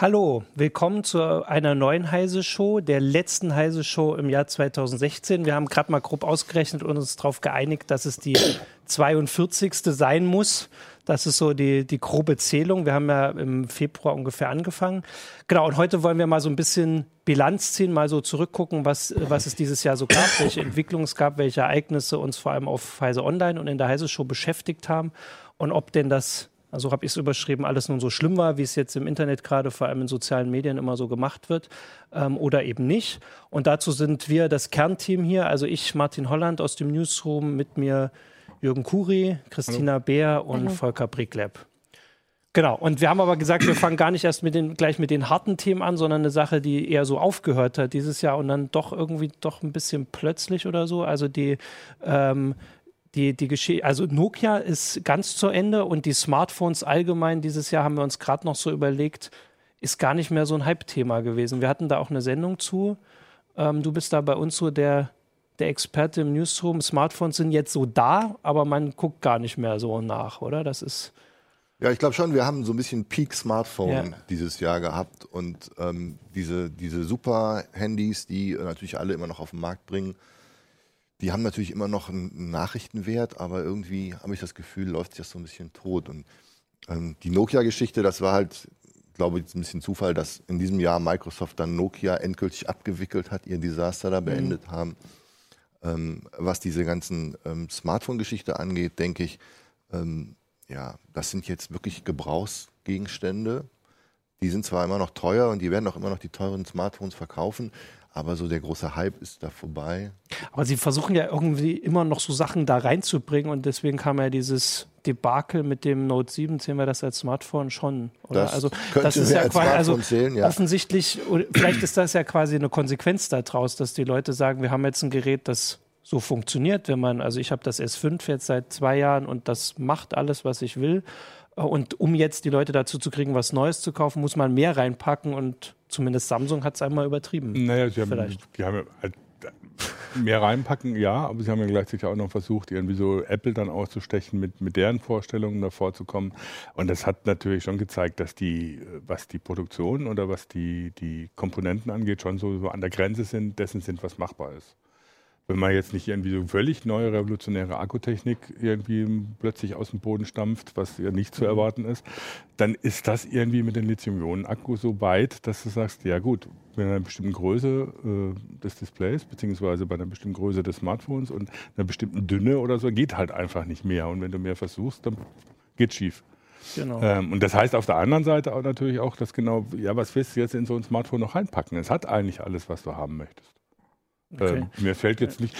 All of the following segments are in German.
Hallo, willkommen zu einer neuen Heise Show, der letzten Heise Show im Jahr 2016. Wir haben gerade mal grob ausgerechnet und uns darauf geeinigt, dass es die 42. sein muss. Das ist so die, die grobe Zählung. Wir haben ja im Februar ungefähr angefangen. Genau, und heute wollen wir mal so ein bisschen Bilanz ziehen, mal so zurückgucken, was, was es dieses Jahr so gab, welche Entwicklungen es gab, welche Ereignisse uns vor allem auf Heise Online und in der Heise Show beschäftigt haben und ob denn das also habe ich es überschrieben, alles nun so schlimm war, wie es jetzt im Internet gerade, vor allem in sozialen Medien immer so gemacht wird, ähm, oder eben nicht. Und dazu sind wir das Kernteam hier, also ich, Martin Holland aus dem Newsroom, mit mir Jürgen Kuri, Christina Hallo. Beer und Hallo. Volker Brickleb. Genau, und wir haben aber gesagt, wir fangen gar nicht erst mit den, gleich mit den harten Themen an, sondern eine Sache, die eher so aufgehört hat dieses Jahr und dann doch irgendwie doch ein bisschen plötzlich oder so. Also die ähm, die, die Geschichte, also Nokia ist ganz zu Ende und die Smartphones allgemein dieses Jahr haben wir uns gerade noch so überlegt, ist gar nicht mehr so ein Hype-Thema gewesen. Wir hatten da auch eine Sendung zu. Ähm, du bist da bei uns so der, der Experte im Newsroom. Smartphones sind jetzt so da, aber man guckt gar nicht mehr so nach, oder? Das ist. Ja, ich glaube schon, wir haben so ein bisschen Peak-Smartphone ja. dieses Jahr gehabt und ähm, diese, diese Super-Handys, die natürlich alle immer noch auf den Markt bringen, die haben natürlich immer noch einen Nachrichtenwert, aber irgendwie habe ich das Gefühl, läuft sich das so ein bisschen tot. Und ähm, die Nokia-Geschichte, das war halt, glaube ich, ein bisschen Zufall, dass in diesem Jahr Microsoft dann Nokia endgültig abgewickelt hat, ihr Desaster da mhm. beendet mhm. haben. Ähm, was diese ganzen ähm, Smartphone-Geschichte angeht, denke ich, ähm, ja, das sind jetzt wirklich Gebrauchsgegenstände. Die sind zwar immer noch teuer und die werden auch immer noch die teuren Smartphones verkaufen, aber so der große Hype ist da vorbei. Aber sie versuchen ja irgendwie immer noch so Sachen da reinzubringen und deswegen kam ja dieses Debakel mit dem Note 7, sehen wir das als Smartphone schon. Oder? Das also das ist ja quasi also zählen, ja. offensichtlich, vielleicht ist das ja quasi eine Konsequenz daraus, dass die Leute sagen, wir haben jetzt ein Gerät, das so funktioniert, wenn man, also ich habe das S5 jetzt seit zwei Jahren und das macht alles, was ich will. Und um jetzt die Leute dazu zu kriegen, was Neues zu kaufen, muss man mehr reinpacken und zumindest Samsung hat es einmal übertrieben. Naja, sie haben, Vielleicht. die haben halt mehr reinpacken, ja, aber sie haben ja gleichzeitig auch noch versucht, irgendwie so Apple dann auszustechen, mit, mit deren Vorstellungen davor zu kommen. Und das hat natürlich schon gezeigt, dass die, was die Produktion oder was die, die Komponenten angeht, schon so, so an der Grenze sind, dessen sind, was machbar ist wenn man jetzt nicht irgendwie so völlig neue revolutionäre Akkutechnik irgendwie plötzlich aus dem Boden stampft, was ja nicht zu mhm. erwarten ist, dann ist das irgendwie mit den Lithium-Ionen-Akkus so weit, dass du sagst, ja gut, bei einer bestimmten Größe äh, des Displays, beziehungsweise bei einer bestimmten Größe des Smartphones und einer bestimmten Dünne oder so, geht halt einfach nicht mehr. Und wenn du mehr versuchst, dann geht schief. Genau. Ähm, und das heißt auf der anderen Seite auch natürlich auch, dass genau, ja, was willst du jetzt in so ein Smartphone noch reinpacken? Es hat eigentlich alles, was du haben möchtest. Okay. Ähm, mir fällt jetzt nicht.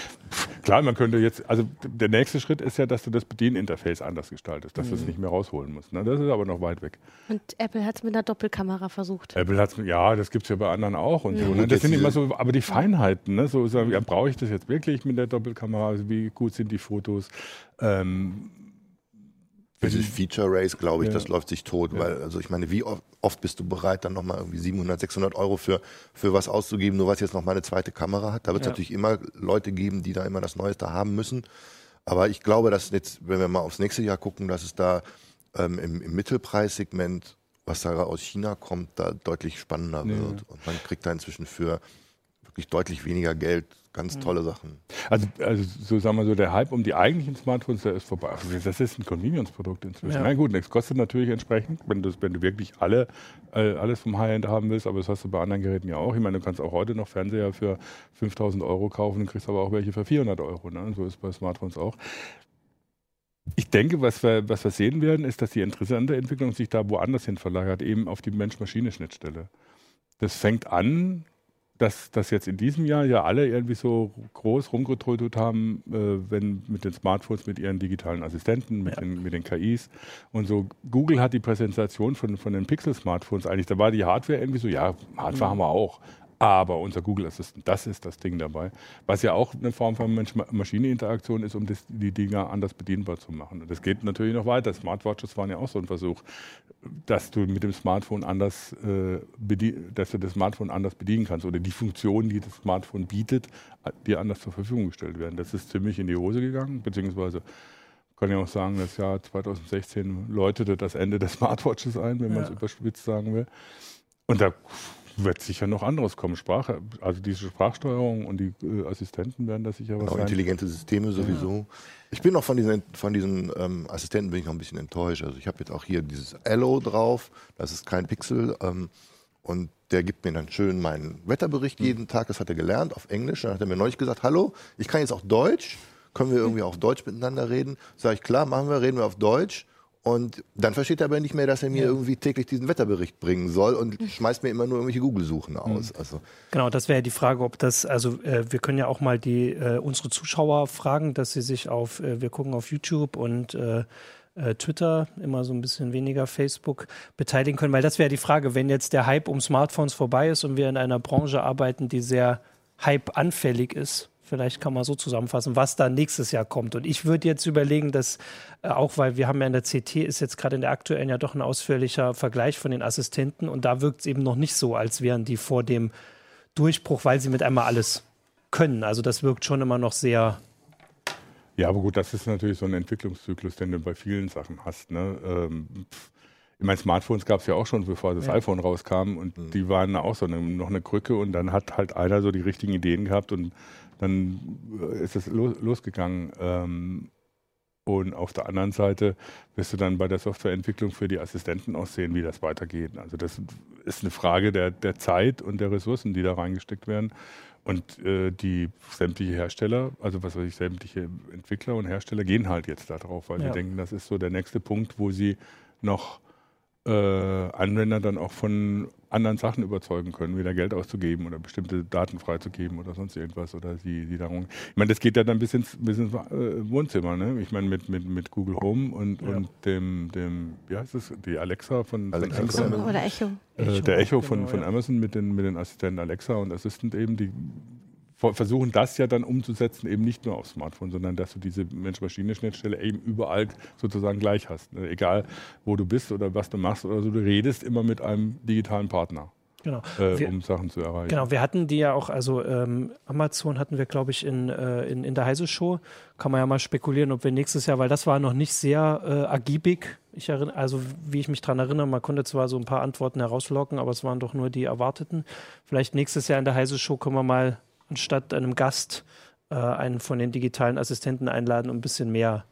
Klar, man könnte jetzt, also der nächste Schritt ist ja, dass du das Bedieninterface anders gestaltest, dass mhm. du es nicht mehr rausholen musst. Ne? Das ist aber noch weit weg. Und Apple hat es mit einer Doppelkamera versucht. Apple hat es, ja, das gibt es ja bei anderen auch und ja. so. Ne? Das sind immer so, aber die Feinheiten, ne? so, so ja, brauche ich das jetzt wirklich mit der Doppelkamera? Also wie gut sind die Fotos? Ähm, dieses Feature Race, glaube ich, ja. das läuft sich tot, ja. weil, also ich meine, wie oft bist du bereit, dann nochmal irgendwie 700, 600 Euro für, für was auszugeben, nur was jetzt noch mal eine zweite Kamera hat? Da wird es ja. natürlich immer Leute geben, die da immer das Neueste haben müssen. Aber ich glaube, dass jetzt, wenn wir mal aufs nächste Jahr gucken, dass es da ähm, im, im Mittelpreissegment, was da aus China kommt, da deutlich spannender wird. Und man kriegt da inzwischen für wirklich deutlich weniger Geld ganz mhm. tolle Sachen. Also, also so sagen wir so, der Hype um die eigentlichen Smartphones, der ist vorbei. Also das ist ein Convenience-Produkt inzwischen. Ja. Na gut, das kostet natürlich entsprechend, wenn, das, wenn du wirklich alle, äh, alles vom High-End haben willst, aber das hast du bei anderen Geräten ja auch. Ich meine, du kannst auch heute noch Fernseher für 5000 Euro kaufen kriegst aber auch welche für 400 Euro. Ne? So ist es bei Smartphones auch. Ich denke, was wir, was wir sehen werden, ist, dass die interessante Entwicklung sich da woanders hin verlagert, eben auf die Mensch-Maschine-Schnittstelle. Das fängt an dass, dass jetzt in diesem Jahr ja alle irgendwie so groß rumgetrötet haben, äh, wenn mit den Smartphones, mit ihren digitalen Assistenten, mit, ja. den, mit den KIs und so. Google hat die Präsentation von, von den Pixel-Smartphones eigentlich, da war die Hardware irgendwie so, ja, Hardware mhm. haben wir auch. Aber unser Google Assistant, das ist das Ding dabei, was ja auch eine Form von Mensch-Maschine-Interaktion ist, um das, die Dinger anders bedienbar zu machen. Und das geht natürlich noch weiter. Smartwatches waren ja auch so ein Versuch, dass du mit dem Smartphone anders, äh, dass du das Smartphone anders bedienen kannst oder die Funktionen, die das Smartphone bietet, dir anders zur Verfügung gestellt werden. Das ist ziemlich in die Hose gegangen, beziehungsweise kann ja auch sagen, das Jahr 2016 läutete das Ende des Smartwatches ein, wenn man es überspitzt sagen will. Und da wird sicher noch anderes kommen. Sprache, also diese Sprachsteuerung und die äh, Assistenten werden da sicher was genau, sein. Intelligente Systeme sowieso. Ja. Ich bin noch von diesen, von diesen ähm, Assistenten bin ich noch ein bisschen enttäuscht. Also ich habe jetzt auch hier dieses Allo drauf, das ist kein Pixel. Ähm, und der gibt mir dann schön meinen Wetterbericht hm. jeden Tag. Das hat er gelernt auf Englisch. Dann hat er mir neulich gesagt, hallo, ich kann jetzt auch Deutsch. Können wir irgendwie auf Deutsch miteinander reden? Sag ich, klar, machen wir, reden wir auf Deutsch. Und dann versteht er aber nicht mehr, dass er mir irgendwie täglich diesen Wetterbericht bringen soll und schmeißt mir immer nur irgendwelche Google-Suchen mhm. aus. Also genau, das wäre die Frage, ob das, also äh, wir können ja auch mal die äh, unsere Zuschauer fragen, dass sie sich auf, äh, wir gucken auf YouTube und äh, äh, Twitter, immer so ein bisschen weniger Facebook beteiligen können, weil das wäre die Frage, wenn jetzt der Hype um Smartphones vorbei ist und wir in einer Branche arbeiten, die sehr Hype-anfällig ist, Vielleicht kann man so zusammenfassen, was da nächstes Jahr kommt. Und ich würde jetzt überlegen, dass äh, auch, weil wir haben ja in der CT ist jetzt gerade in der aktuellen ja doch ein ausführlicher Vergleich von den Assistenten und da wirkt es eben noch nicht so, als wären die vor dem Durchbruch, weil sie mit einmal alles können. Also das wirkt schon immer noch sehr ja, aber gut, das ist natürlich so ein Entwicklungszyklus, den du bei vielen Sachen hast. Ne? Ähm, ich meine, Smartphones gab es ja auch schon, bevor das ja. iPhone rauskam und mhm. die waren auch so eine, noch eine Krücke und dann hat halt einer so die richtigen Ideen gehabt und dann äh, ist es los, losgegangen. Ähm, und auf der anderen Seite wirst du dann bei der Softwareentwicklung für die Assistenten auch sehen, wie das weitergeht. Also das ist eine Frage der, der Zeit und der Ressourcen, die da reingesteckt werden. Und äh, die sämtliche Hersteller, also was weiß ich, sämtliche Entwickler und Hersteller gehen halt jetzt darauf, weil ja. sie denken, das ist so der nächste Punkt, wo sie noch äh, Anwender dann auch von anderen Sachen überzeugen können, wieder Geld auszugeben oder bestimmte Daten freizugeben oder sonst irgendwas oder sie, sie darum. Ich meine, das geht ja dann bis ins, bis ins äh, Wohnzimmer, ne? Ich meine, mit, mit, mit Google Home und, ja. und dem, dem, wie heißt es, die Alexa von, Alexa. von Amazon. Oder Echo. Äh, der Echo von, genau, von Amazon mit den, mit den Assistenten Alexa und Assistant eben, die versuchen das ja dann umzusetzen, eben nicht nur auf Smartphone, sondern dass du diese Mensch-Maschine-Schnittstelle eben überall sozusagen gleich hast. Ne? Egal, wo du bist oder was du machst oder so, du redest immer mit einem digitalen Partner. Genau. Äh, wir, um Sachen zu erreichen. Genau, wir hatten die ja auch, also ähm, Amazon hatten wir, glaube ich, in, äh, in, in der Heise Show. Kann man ja mal spekulieren, ob wir nächstes Jahr, weil das war noch nicht sehr äh, ergiebig. Ich erinnere, also wie ich mich daran erinnere, man konnte zwar so ein paar Antworten herauslocken, aber es waren doch nur die erwarteten. Vielleicht nächstes Jahr in der Heise Show können wir mal anstatt einem Gast äh, einen von den digitalen Assistenten einladen, um ein bisschen mehr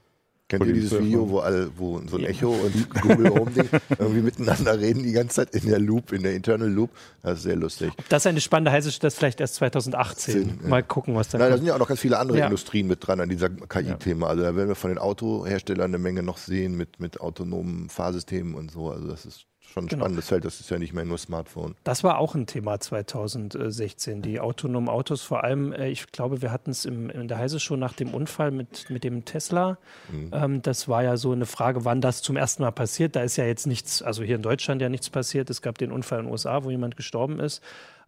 Kennt ihr dieses Video, wo, alle, wo so ein Echo und Google Home Ding irgendwie miteinander reden die ganze Zeit in der Loop, in der Internal Loop? Das ist sehr lustig. Das ist eine spannende heiße das vielleicht erst 2018. 10, ja. Mal gucken, was da Nein, da sind ja auch noch ganz viele andere ja. Industrien mit dran an dieser KI-Thema. Also da werden wir von den Autoherstellern eine Menge noch sehen mit, mit autonomen Fahrsystemen und so. Also das ist schon ein genau. spannendes Feld. Das ist ja nicht mehr nur Smartphone. Das war auch ein Thema 2016. Die autonomen Autos, vor allem, äh, ich glaube, wir hatten es in der Heise schon nach dem Unfall mit, mit dem Tesla. Mhm. Ähm, das war ja so eine Frage, wann das zum ersten Mal passiert. Da ist ja jetzt nichts, also hier in Deutschland ja nichts passiert. Es gab den Unfall in den USA, wo jemand gestorben ist.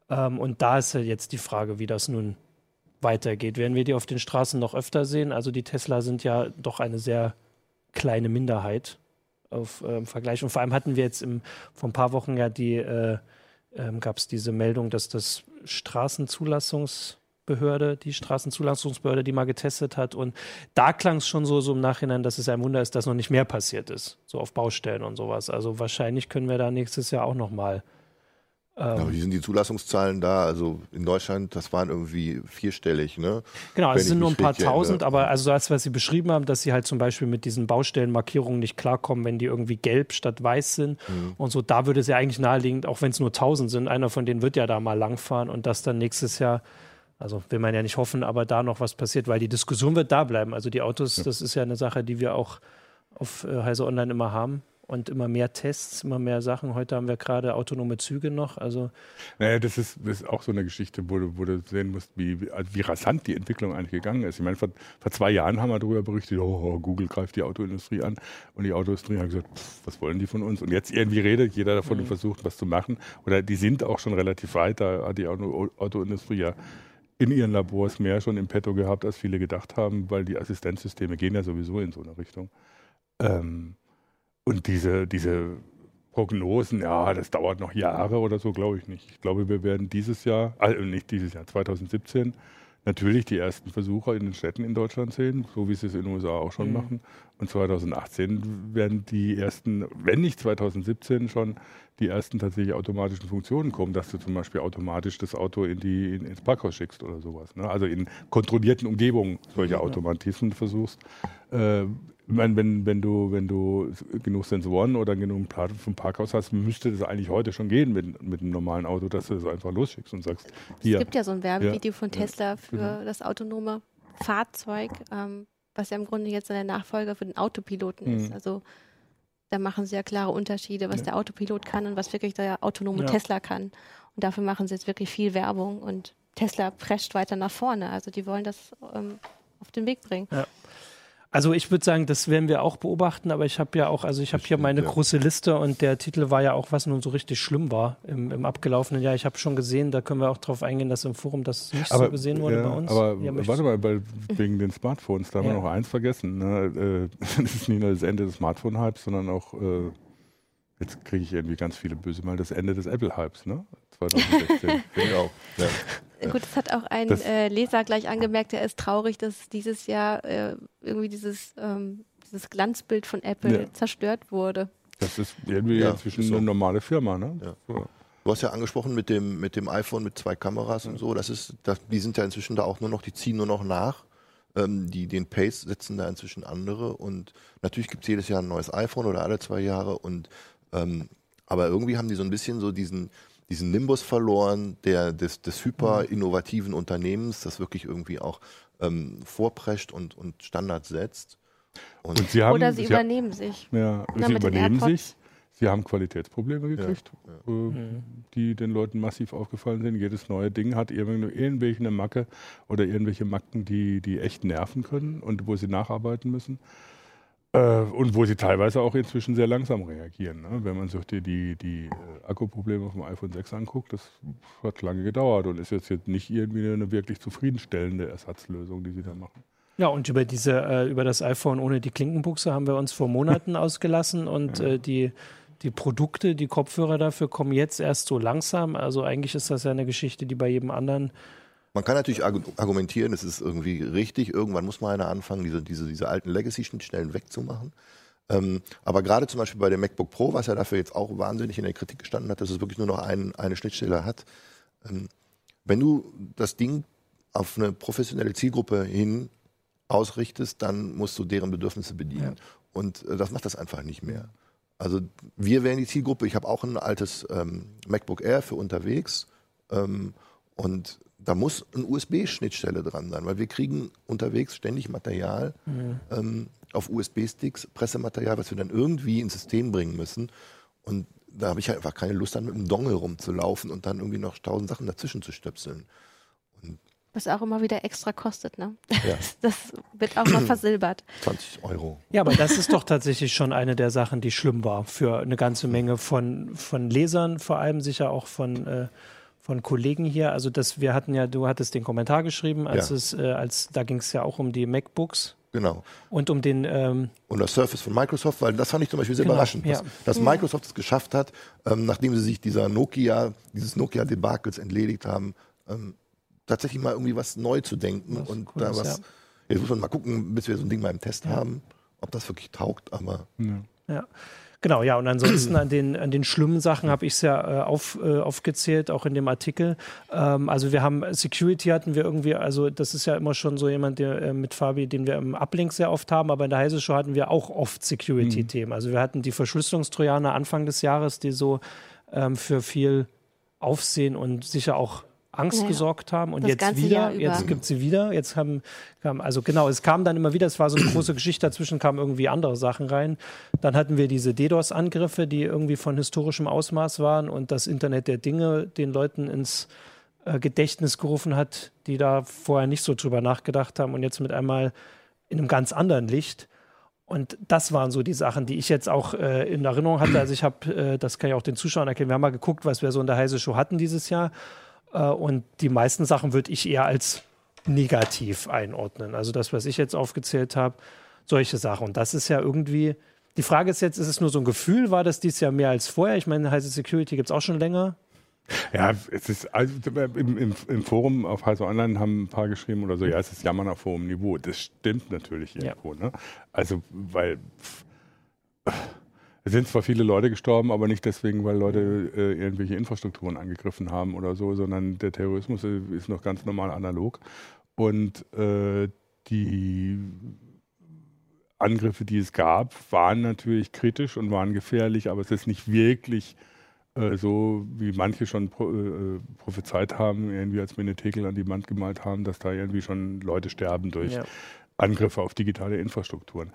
Ähm, und da ist ja jetzt die Frage, wie das nun weitergeht. Werden wir die auf den Straßen noch öfter sehen? Also die Tesla sind ja doch eine sehr kleine Minderheit auf ähm, Vergleich. Und vor allem hatten wir jetzt im, vor ein paar Wochen ja die, äh, ähm, gab es diese Meldung, dass das Straßenzulassungsbehörde, die Straßenzulassungsbehörde, die mal getestet hat. Und da klang es schon so, so im Nachhinein, dass es ein Wunder ist, dass noch nicht mehr passiert ist, so auf Baustellen und sowas. Also wahrscheinlich können wir da nächstes Jahr auch noch mal ja, wie sind die Zulassungszahlen da? Also in Deutschland, das waren irgendwie vierstellig, ne? Genau, es sind nur ein paar tausend, aber also das, was Sie beschrieben haben, dass Sie halt zum Beispiel mit diesen Baustellenmarkierungen nicht klarkommen, wenn die irgendwie gelb statt weiß sind mhm. und so, da würde es ja eigentlich naheliegend, auch wenn es nur tausend sind, einer von denen wird ja da mal langfahren und das dann nächstes Jahr also will man ja nicht hoffen, aber da noch was passiert, weil die Diskussion wird da bleiben. Also die Autos, ja. das ist ja eine Sache, die wir auch auf äh, Heise Online immer haben. Und immer mehr Tests, immer mehr Sachen. Heute haben wir gerade autonome Züge noch. Also naja, das ist, das ist auch so eine Geschichte, wo du, wo du sehen musst, wie, wie, also wie rasant die Entwicklung eigentlich gegangen ist. Ich meine, vor, vor zwei Jahren haben wir darüber berichtet, oh, Google greift die Autoindustrie an und die Autoindustrie hat gesagt, pff, was wollen die von uns? Und jetzt irgendwie redet jeder davon mhm. und versucht, was zu machen. Oder die sind auch schon relativ weit, da hat die Auto, Autoindustrie ja in ihren Labors mehr schon im Petto gehabt, als viele gedacht haben, weil die Assistenzsysteme gehen ja sowieso in so eine Richtung. Ähm, und diese, diese Prognosen, ja, das dauert noch Jahre oder so, glaube ich nicht. Ich glaube, wir werden dieses Jahr, also nicht dieses Jahr, 2017, natürlich die ersten Versuche in den Städten in Deutschland sehen, so wie sie es in den USA auch schon mhm. machen. Und 2018 werden die ersten, wenn nicht 2017 schon, die ersten tatsächlich automatischen Funktionen kommen, dass du zum Beispiel automatisch das Auto in die, in, ins Parkhaus schickst oder sowas. Ne? Also in kontrollierten Umgebungen solche Automatismen versuchst. Äh, ich meine, wenn, wenn, du, wenn du genug Sensoren oder genug Platten vom Parkhaus hast, müsste das eigentlich heute schon gehen mit, mit einem normalen Auto, dass du das einfach losschickst und sagst, hier. Es gibt ja so ein Werbevideo ja, von Tesla für genau. das autonome Fahrzeug, ähm, was ja im Grunde jetzt der Nachfolger für den Autopiloten mhm. ist. Also da machen sie ja klare Unterschiede, was ja. der Autopilot kann und was wirklich der autonome ja. Tesla kann. Und dafür machen sie jetzt wirklich viel Werbung und Tesla prescht weiter nach vorne. Also die wollen das ähm, auf den Weg bringen. Ja. Also ich würde sagen, das werden wir auch beobachten, aber ich habe ja auch, also ich habe hier meine ja. große Liste und der Titel war ja auch, was nun so richtig schlimm war im, im abgelaufenen Jahr. Ich habe schon gesehen, da können wir auch drauf eingehen, dass im Forum das nicht aber, so gesehen wurde ja, bei uns. Aber ja, warte mal, weil, wegen den Smartphones, da haben wir noch eins vergessen. Ne? Äh, das ist nicht nur das Ende des Smartphone-Hypes, sondern auch, äh, jetzt kriege ich irgendwie ganz viele böse mal, das Ende des Apple-Hypes, ne? 2016. genau. Ja. Gut, das hat auch ein äh, Leser gleich angemerkt, der ist traurig, dass dieses Jahr äh, irgendwie dieses, ähm, dieses Glanzbild von Apple ja. zerstört wurde. Das ist irgendwie ja, inzwischen so. eine normale Firma, ne? Ja. So. Du hast ja angesprochen mit dem, mit dem iPhone mit zwei Kameras und so, das ist, das, die sind ja inzwischen da auch nur noch, die ziehen nur noch nach. Ähm, die, den Pace setzen da inzwischen andere und natürlich gibt es jedes Jahr ein neues iPhone oder alle zwei Jahre und ähm, aber irgendwie haben die so ein bisschen so diesen, diesen Nimbus verloren, der des, des hyper innovativen Unternehmens, das wirklich irgendwie auch ähm, vorprescht und, und Standards setzt. Und und sie haben, Oder sie, sie übernehmen sich. Ja, Na, sie übernehmen sich. Sie haben Qualitätsprobleme gekriegt, ja, ja. Äh, mhm. die den Leuten massiv aufgefallen sind. Jedes neue Ding hat irgendwelche eine Macke oder irgendwelche Macken, die, die echt nerven können und wo sie nacharbeiten müssen. Äh, und wo sie teilweise auch inzwischen sehr langsam reagieren. Ne? Wenn man sich die, die, die äh, Akkuprobleme vom iPhone 6 anguckt, das hat lange gedauert und ist jetzt, jetzt nicht irgendwie eine wirklich zufriedenstellende Ersatzlösung, die sie da machen. Ja, und über diese, äh, über das iPhone ohne die Klinkenbuchse haben wir uns vor Monaten ausgelassen und ja. äh, die, die Produkte, die Kopfhörer dafür kommen jetzt erst so langsam. Also eigentlich ist das ja eine Geschichte, die bei jedem anderen man kann natürlich argumentieren, es ist irgendwie richtig, irgendwann muss man einer anfangen, diese, diese, diese alten Legacy-Schnittstellen wegzumachen. Ähm, aber gerade zum Beispiel bei dem MacBook Pro, was ja dafür jetzt auch wahnsinnig in der Kritik gestanden hat, dass es wirklich nur noch ein, eine Schnittstelle hat, ähm, wenn du das Ding auf eine professionelle Zielgruppe hin ausrichtest, dann musst du deren Bedürfnisse bedienen. Ja. Und äh, das macht das einfach nicht mehr. Also wir wären die Zielgruppe. Ich habe auch ein altes ähm, MacBook Air für unterwegs. Ähm, und da muss eine USB-Schnittstelle dran sein, weil wir kriegen unterwegs ständig Material mhm. ähm, auf USB-Sticks, Pressematerial, was wir dann irgendwie ins System bringen müssen. Und da habe ich einfach keine Lust, dann mit einem Dongle rumzulaufen und dann irgendwie noch tausend Sachen dazwischen zu stöpseln. Und was auch immer wieder extra kostet, ne? Ja. Das wird auch mal versilbert. 20 Euro. Ja, aber das ist doch tatsächlich schon eine der Sachen, die schlimm war für eine ganze Menge von, von Lesern, vor allem sicher auch von äh, von Kollegen hier. Also dass wir hatten ja, du hattest den Kommentar geschrieben, als ja. es, äh, als da ging es ja auch um die MacBooks. Genau. Und um den ähm und das Surface von Microsoft, weil das fand ich zum Beispiel sehr genau, überraschend, dass, ja. dass, Microsoft es geschafft hat, ähm, nachdem sie sich dieser Nokia, dieses Nokia-Debakels entledigt haben, ähm, tatsächlich mal irgendwie was neu zu denken was und cool da was. Ja. Jetzt muss man mal gucken, bis wir so ein Ding mal im Test haben, ob das wirklich taugt, aber. ja. Genau, ja, und ansonsten an den, an den schlimmen Sachen habe ich es ja äh, auf, äh, aufgezählt, auch in dem Artikel. Ähm, also wir haben Security hatten wir irgendwie, also das ist ja immer schon so jemand, der äh, mit Fabi, den wir im Uplink sehr oft haben, aber in der Heise Show hatten wir auch oft Security-Themen. Mhm. Also wir hatten die Verschlüsselungstrojaner Anfang des Jahres, die so ähm, für viel Aufsehen und sicher auch Angst ja, gesorgt haben und jetzt wieder, jetzt gibt sie wieder, jetzt haben, kam, also genau, es kam dann immer wieder, es war so eine große Geschichte, dazwischen kamen irgendwie andere Sachen rein. Dann hatten wir diese DDoS-Angriffe, die irgendwie von historischem Ausmaß waren und das Internet der Dinge den Leuten ins äh, Gedächtnis gerufen hat, die da vorher nicht so drüber nachgedacht haben und jetzt mit einmal in einem ganz anderen Licht. Und das waren so die Sachen, die ich jetzt auch äh, in Erinnerung hatte. Also ich habe, äh, das kann ich auch den Zuschauern erkennen, wir haben mal geguckt, was wir so in der Heise Show hatten dieses Jahr. Äh, und die meisten Sachen würde ich eher als negativ einordnen. Also das, was ich jetzt aufgezählt habe, solche Sachen. Und das ist ja irgendwie, die Frage ist jetzt, ist es nur so ein Gefühl, war das dieses Jahr mehr als vorher? Ich meine, Heise Security gibt es auch schon länger. Ja, es ist also im, im, im, Forum auf Heise Online haben ein paar geschrieben oder so, ja, es ist Jammern auf hohem Niveau. Das stimmt natürlich irgendwo. Ja. Ne? Also, weil es sind zwar viele Leute gestorben, aber nicht deswegen, weil Leute äh, irgendwelche Infrastrukturen angegriffen haben oder so, sondern der Terrorismus ist noch ganz normal analog. Und äh, die Angriffe, die es gab, waren natürlich kritisch und waren gefährlich, aber es ist nicht wirklich äh, so, wie manche schon pro, äh, prophezeit haben, irgendwie als Menetekel an die Wand gemalt haben, dass da irgendwie schon Leute sterben durch ja. Angriffe auf digitale Infrastrukturen.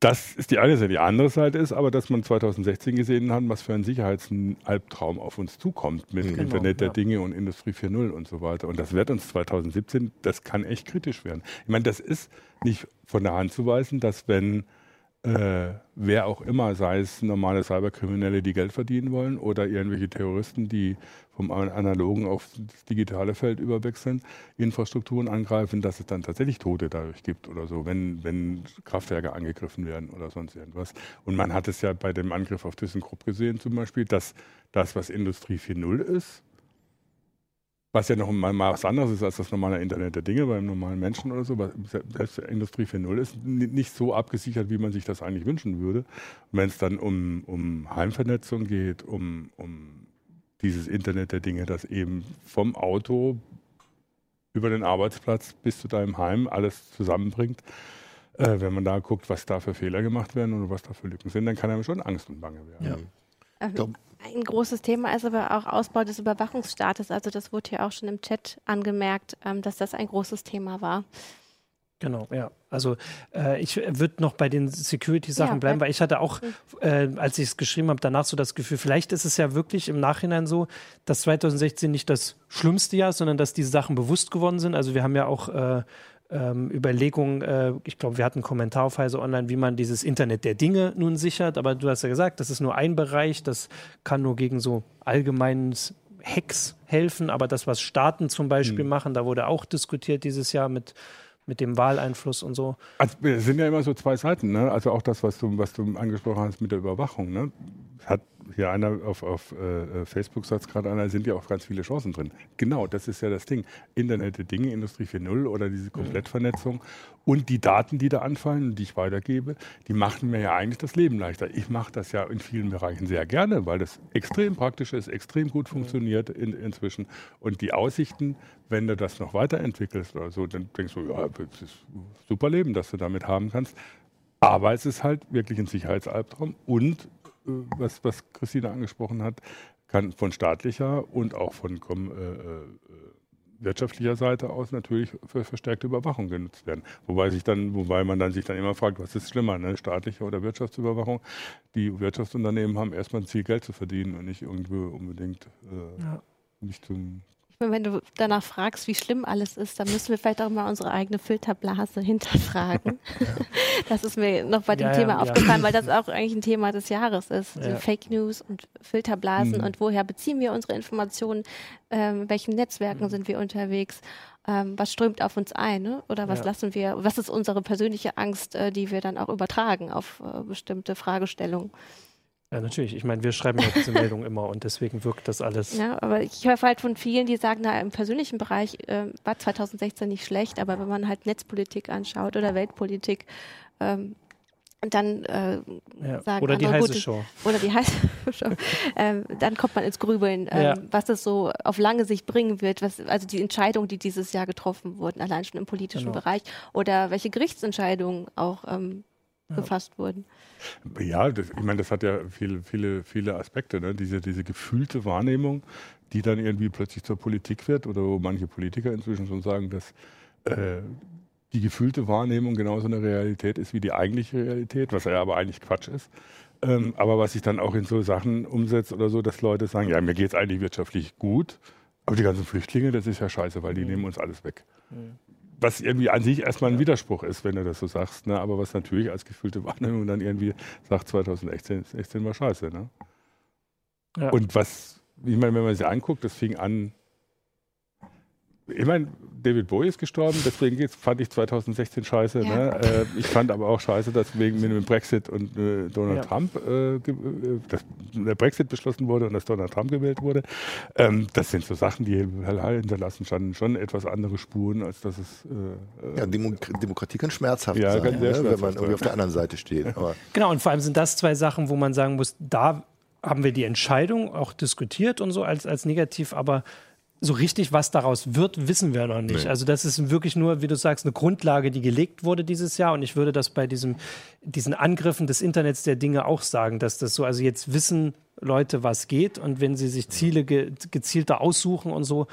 Das ist die eine Seite. Die andere Seite ist aber, dass man 2016 gesehen hat, was für ein Sicherheitsalbtraum auf uns zukommt mit genau, Internet der ja. Dinge und Industrie 4.0 und so weiter. Und das wird uns 2017, das kann echt kritisch werden. Ich meine, das ist nicht von der Hand zu weisen, dass wenn äh, wer auch immer, sei es normale Cyberkriminelle, die Geld verdienen wollen oder irgendwelche Terroristen, die vom analogen auf das digitale Feld überwechseln, Infrastrukturen angreifen, dass es dann tatsächlich Tote dadurch gibt oder so, wenn, wenn Kraftwerke angegriffen werden oder sonst irgendwas. Und man hat es ja bei dem Angriff auf ThyssenKrupp gesehen zum Beispiel, dass das, was Industrie 4.0 ist, was ja noch mal was anderes ist als das normale Internet der Dinge beim normalen Menschen oder so. Selbst Industrie 4.0 ist nicht so abgesichert, wie man sich das eigentlich wünschen würde. Wenn es dann um, um Heimvernetzung geht, um, um dieses Internet der Dinge, das eben vom Auto über den Arbeitsplatz bis zu deinem Heim alles zusammenbringt. Äh, wenn man da guckt, was da für Fehler gemacht werden oder was da für Lücken sind, dann kann einem schon Angst und Bange werden. Ja. Ähm, ein großes Thema ist aber auch Ausbau des Überwachungsstaates. Also das wurde ja auch schon im Chat angemerkt, ähm, dass das ein großes Thema war. Genau, ja. Also äh, ich würde noch bei den Security-Sachen ja, bleiben, weil ich hatte auch, mhm. äh, als ich es geschrieben habe, danach so das Gefühl, vielleicht ist es ja wirklich im Nachhinein so, dass 2016 nicht das schlimmste Jahr ist, sondern dass diese Sachen bewusst geworden sind. Also wir haben ja auch äh, ähm, Überlegungen, äh, ich glaube, wir hatten einen Kommentar auf Heise Online, wie man dieses Internet der Dinge nun sichert, aber du hast ja gesagt, das ist nur ein Bereich, das kann nur gegen so allgemeines Hacks helfen, aber das, was Staaten zum Beispiel mhm. machen, da wurde auch diskutiert dieses Jahr mit mit dem Wahleinfluss und so. Also, es sind ja immer so zwei Seiten, ne? Also auch das, was du, was du angesprochen hast mit der Überwachung, ne? Hat hier einer auf, auf äh, Facebook sagt gerade einer, sind ja auch ganz viele Chancen drin. Genau, das ist ja das Ding. Internet der Dinge, Industrie 4.0 oder diese Komplettvernetzung und die Daten, die da anfallen, die ich weitergebe, die machen mir ja eigentlich das Leben leichter. Ich mache das ja in vielen Bereichen sehr gerne, weil das extrem praktisch ist, extrem gut funktioniert in, inzwischen. Und die Aussichten, wenn du das noch weiterentwickelst oder so, dann denkst du, ja, das ist ein super Leben, das du damit haben kannst. Aber es ist halt wirklich ein Sicherheitsalbtraum und was, was Christine angesprochen hat, kann von staatlicher und auch von äh, äh, wirtschaftlicher Seite aus natürlich für verstärkte Überwachung genutzt werden. Wobei sich dann, wobei man dann sich dann immer fragt, was ist schlimmer, ne? staatliche oder Wirtschaftsüberwachung? Die Wirtschaftsunternehmen haben erstmal ein Ziel, Geld zu verdienen und nicht irgendwie unbedingt äh, ja. nicht zum wenn du danach fragst, wie schlimm alles ist, dann müssen wir vielleicht auch mal unsere eigene Filterblase hinterfragen. das ist mir noch bei dem ja, Thema ja, aufgefallen, ja. weil das auch eigentlich ein Thema des Jahres ist. Also Fake News und Filterblasen mhm. und woher beziehen wir unsere Informationen, ähm, welchen Netzwerken mhm. sind wir unterwegs, ähm, was strömt auf uns ein ne? oder was lassen wir, was ist unsere persönliche Angst, äh, die wir dann auch übertragen auf äh, bestimmte Fragestellungen. Ja, natürlich. Ich meine, wir schreiben ja diese Meldung immer und deswegen wirkt das alles. Ja, aber ich höre halt von vielen, die sagen, na, im persönlichen Bereich äh, war 2016 nicht schlecht, aber wenn man halt Netzpolitik anschaut oder Weltpolitik, ähm, dann äh, ja. sagen oder die heiße gut, Show oder die heiße Show, ähm, dann kommt man ins Grübeln, ähm, ja. was es so auf lange Sicht bringen wird, was also die Entscheidungen, die dieses Jahr getroffen wurden, allein schon im politischen genau. Bereich oder welche Gerichtsentscheidungen auch ähm, gefasst wurden. Ja, das, ich meine, das hat ja viele, viele, viele Aspekte. Ne? Diese, diese gefühlte Wahrnehmung, die dann irgendwie plötzlich zur Politik wird oder wo manche Politiker inzwischen schon sagen, dass äh, die gefühlte Wahrnehmung genauso eine Realität ist wie die eigentliche Realität, was ja aber eigentlich Quatsch ist. Ähm, aber was sich dann auch in so Sachen umsetzt oder so, dass Leute sagen, ja, mir geht es eigentlich wirtschaftlich gut, aber die ganzen Flüchtlinge, das ist ja scheiße, weil die mhm. nehmen uns alles weg. Mhm. Was irgendwie an sich erstmal ein Widerspruch ist, wenn du das so sagst, ne? aber was natürlich als gefühlte Wahrnehmung dann irgendwie sagt, 2016 16 war scheiße. Ne? Ja. Und was, ich meine, wenn man sich anguckt, das fing an ich meine, David Bowie ist gestorben, deswegen fand ich 2016 scheiße. Ja. Ne? Äh, ich fand aber auch scheiße, dass wegen mit dem Brexit und äh, Donald ja. Trump äh, äh, dass der Brexit beschlossen wurde und dass Donald Trump gewählt wurde. Ähm, das sind so Sachen, die hinterlassen schon, schon etwas andere Spuren, als dass es. Äh, ja, Demok Demokratie kann schmerzhaft ja, sein, kann ne? wenn man irgendwie auf der anderen Seite steht. Aber genau, und vor allem sind das zwei Sachen, wo man sagen muss, da haben wir die Entscheidung auch diskutiert und so als, als negativ, aber so richtig, was daraus wird, wissen wir noch nicht. Nee. Also das ist wirklich nur, wie du sagst, eine Grundlage, die gelegt wurde dieses Jahr. Und ich würde das bei diesem, diesen Angriffen des Internets der Dinge auch sagen, dass das so, also jetzt wissen Leute, was geht. Und wenn sie sich Ziele ge gezielter aussuchen und so,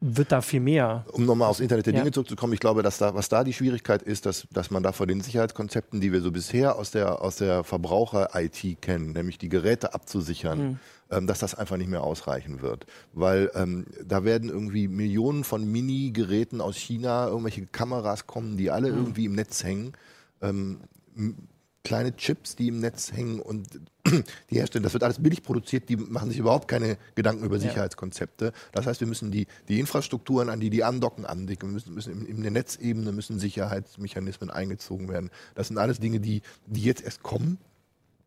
wird da viel mehr. Um nochmal aufs Internet der ja. Dinge zurückzukommen, ich glaube, dass da, was da die Schwierigkeit ist, dass, dass man da vor den Sicherheitskonzepten, die wir so bisher aus der, aus der Verbraucher-IT kennen, nämlich die Geräte abzusichern, mhm. Ähm, dass das einfach nicht mehr ausreichen wird. Weil ähm, da werden irgendwie Millionen von Mini-Geräten aus China, irgendwelche Kameras kommen, die alle mhm. irgendwie im Netz hängen. Ähm, kleine Chips, die im Netz hängen und die herstellen. Das wird alles billig produziert, die machen sich überhaupt keine Gedanken über Sicherheitskonzepte. Das heißt, wir müssen die, die Infrastrukturen, an die die andocken, andicken. Wir müssen, müssen in, in der Netzebene müssen Sicherheitsmechanismen eingezogen werden. Das sind alles Dinge, die, die jetzt erst kommen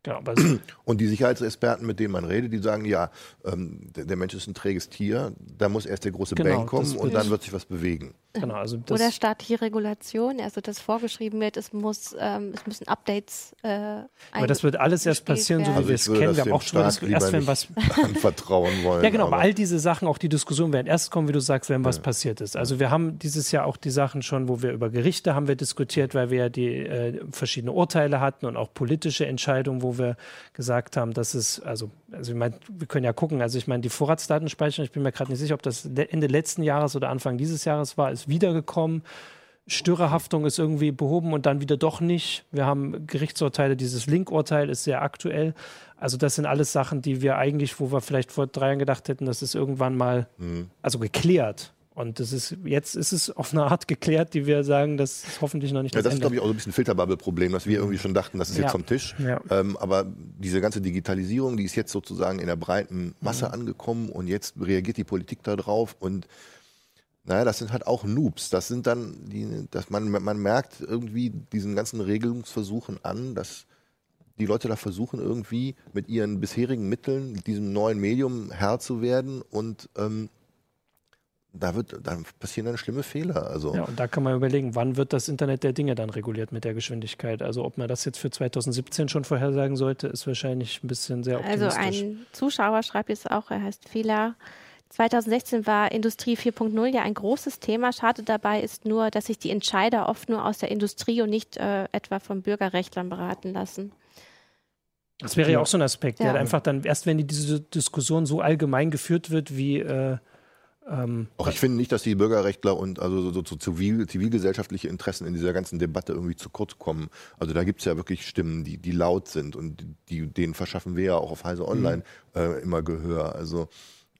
ja, und die Sicherheitsexperten, mit denen man redet, die sagen, ja, ähm, der, der, Mensch ist ein träges Tier, da muss erst der große genau, Bang kommen und dann wird sich was bewegen. Genau, also Oder staatliche Regulation, also dass vorgeschrieben wird, es, muss, ähm, es müssen Updates äh, Aber das wird alles erst passieren, werden. so wie also wir es kennen. Wir haben auch schon das, erst wenn was vertrauen wollen. Ja, genau, aber all diese Sachen, auch die Diskussion werden erst kommen, wie du sagst, wenn ja. was passiert ist. Also wir haben dieses Jahr auch die Sachen schon, wo wir über Gerichte haben wir diskutiert, weil wir ja die äh, verschiedene Urteile hatten und auch politische Entscheidungen, wo wir gesagt haben, dass es, also, also ich meine, wir können ja gucken, also ich meine, die Vorratsdatenspeicherung, ich bin mir gerade nicht sicher, ob das Ende letzten Jahres oder Anfang dieses Jahres war, ist wiedergekommen. Störerhaftung ist irgendwie behoben und dann wieder doch nicht. Wir haben Gerichtsurteile, dieses Link-Urteil ist sehr aktuell. Also das sind alles Sachen, die wir eigentlich, wo wir vielleicht vor drei Jahren gedacht hätten, das ist irgendwann mal, mhm. also geklärt. Und das ist, jetzt ist es auf eine Art geklärt, die wir sagen, das ist hoffentlich noch nicht ja, das, das ist, glaube ich, auch so ein bisschen ein Filterbubble-Problem, dass wir irgendwie schon dachten, das ist ja. jetzt vom Tisch. Ja. Ähm, aber diese ganze Digitalisierung, die ist jetzt sozusagen in der breiten Masse mhm. angekommen und jetzt reagiert die Politik darauf und naja, das sind halt auch Noobs. Das sind dann, die, dass man, man merkt irgendwie diesen ganzen Regelungsversuchen an, dass die Leute da versuchen, irgendwie mit ihren bisherigen Mitteln diesem neuen Medium Herr zu werden und ähm, da, wird, da passieren dann schlimme Fehler. Also. Ja, und da kann man überlegen, wann wird das Internet der Dinge dann reguliert mit der Geschwindigkeit? Also ob man das jetzt für 2017 schon vorhersagen sollte, ist wahrscheinlich ein bisschen sehr also optimistisch. Also ein Zuschauer schreibt jetzt auch, er heißt Fehler. 2016 war Industrie 4.0 ja ein großes Thema. Schade dabei ist nur, dass sich die Entscheider oft nur aus der Industrie und nicht äh, etwa von Bürgerrechtlern beraten lassen. Das wäre ja auch so ein Aspekt, ja. der einfach dann, erst wenn diese Diskussion so allgemein geführt wird, wie äh, ähm, Auch ich finde nicht, dass die Bürgerrechtler und also so, so, so zivil, zivilgesellschaftliche Interessen in dieser ganzen Debatte irgendwie zu kurz kommen. Also da gibt es ja wirklich Stimmen, die, die laut sind und die, denen verschaffen wir ja auch auf Heise Online mhm. äh, immer Gehör. Also,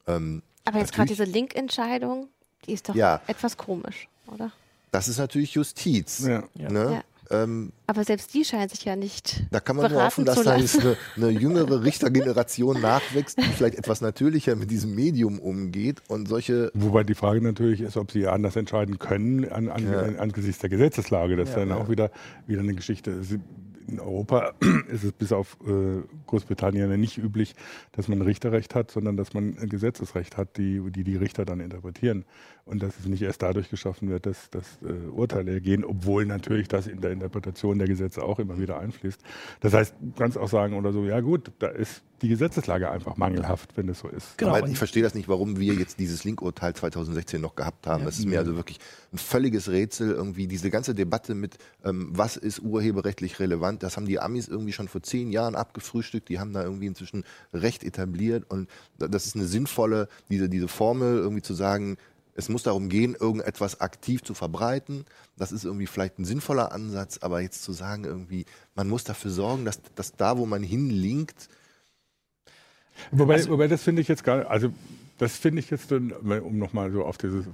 ähm, Aber jetzt gerade diese Link-Entscheidung, die ist doch ja. etwas komisch, oder? Das ist natürlich Justiz. Ja. Ne? Ja. Ähm, Aber selbst die scheinen sich ja nicht. Da kann man nur hoffen, dass da jetzt eine, eine, jüngere Richtergeneration nachwächst, die vielleicht etwas natürlicher mit diesem Medium umgeht und solche. Wobei die Frage natürlich ist, ob sie anders entscheiden können an, an, ja. angesichts der Gesetzeslage. Das ja, ist dann ja. auch wieder, wieder eine Geschichte. Sie, in Europa ist es bis auf äh, Großbritannien nicht üblich, dass man Richterrecht hat, sondern dass man ein Gesetzesrecht hat, die, die die Richter dann interpretieren. Und dass es nicht erst dadurch geschaffen wird, dass, dass äh, Urteile ergehen, obwohl natürlich das in der Interpretation der Gesetze auch immer wieder einfließt. Das heißt, du kannst auch sagen oder so, ja gut, da ist die Gesetzeslage einfach mangelhaft, wenn es so ist. Genau. Aber ich verstehe das nicht, warum wir jetzt dieses Link-Urteil 2016 noch gehabt haben. Ja. Das ist mir also wirklich ein völliges Rätsel, irgendwie diese ganze Debatte mit, ähm, was ist urheberrechtlich relevant das haben die Amis irgendwie schon vor zehn Jahren abgefrühstückt, die haben da irgendwie inzwischen Recht etabliert und das ist eine sinnvolle, diese, diese Formel irgendwie zu sagen, es muss darum gehen, irgendetwas aktiv zu verbreiten. Das ist irgendwie vielleicht ein sinnvoller Ansatz, aber jetzt zu sagen, irgendwie, man muss dafür sorgen, dass, dass da, wo man hinlinkt. Wobei, also, wobei das finde ich jetzt gar also das finde ich jetzt, um nochmal so auf dieses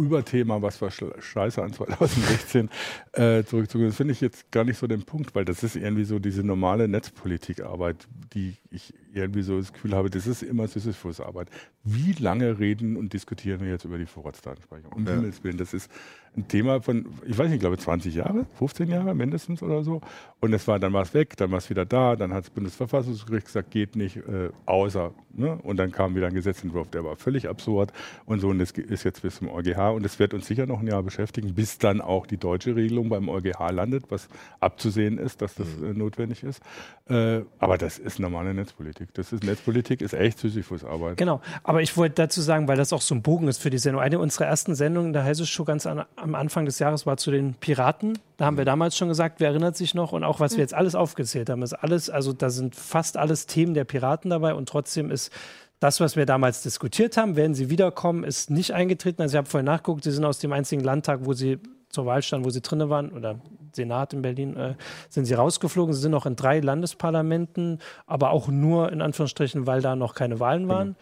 Überthema, was war scheiße an 2016, äh, zurückzugehen, das finde ich jetzt gar nicht so den Punkt, weil das ist irgendwie so diese normale Netzpolitikarbeit, die ich irgendwie so das Gefühl habe, das ist immer Sisyphus-Arbeit. Wie lange reden und diskutieren wir jetzt über die Vorratsdatenspeicherung? Um ja. Himmels Willen, das ist ein Thema von, ich weiß nicht, ich glaube 20 Jahre, 15 Jahre mindestens oder so. Und es war, dann war es weg, dann war es wieder da, dann hat das Bundesverfassungsgericht gesagt, geht nicht, äh, außer, ne? und dann kam wieder ein Gesetzentwurf, der war völlig absurd und so, und das ist jetzt bis zum EuGH und es wird uns sicher noch ein Jahr beschäftigen, bis dann auch die deutsche Regelung beim EuGH landet, was abzusehen ist, dass das mhm. äh, notwendig ist. Äh, aber das ist normale Netzpolitik. Das ist Netzpolitik, ist echt Sisyphus-Arbeit. Genau, aber ich wollte dazu sagen, weil das auch so ein Bogen ist für die Sendung. Eine unserer ersten Sendungen, da heißt es schon ganz an, am Anfang des Jahres, war zu den Piraten. Da haben wir mhm. damals schon gesagt, wer erinnert sich noch? Und auch was wir mhm. jetzt alles aufgezählt haben, ist alles, also da sind fast alles Themen der Piraten dabei und trotzdem ist das, was wir damals diskutiert haben, werden sie wiederkommen, ist nicht eingetreten. Also ich habe vorhin nachgeguckt, sie sind aus dem einzigen Landtag, wo sie zur Wahl standen, wo sie drin waren, oder Senat in Berlin, äh, sind sie rausgeflogen. Sie sind noch in drei Landesparlamenten, aber auch nur in Anführungsstrichen, weil da noch keine Wahlen waren.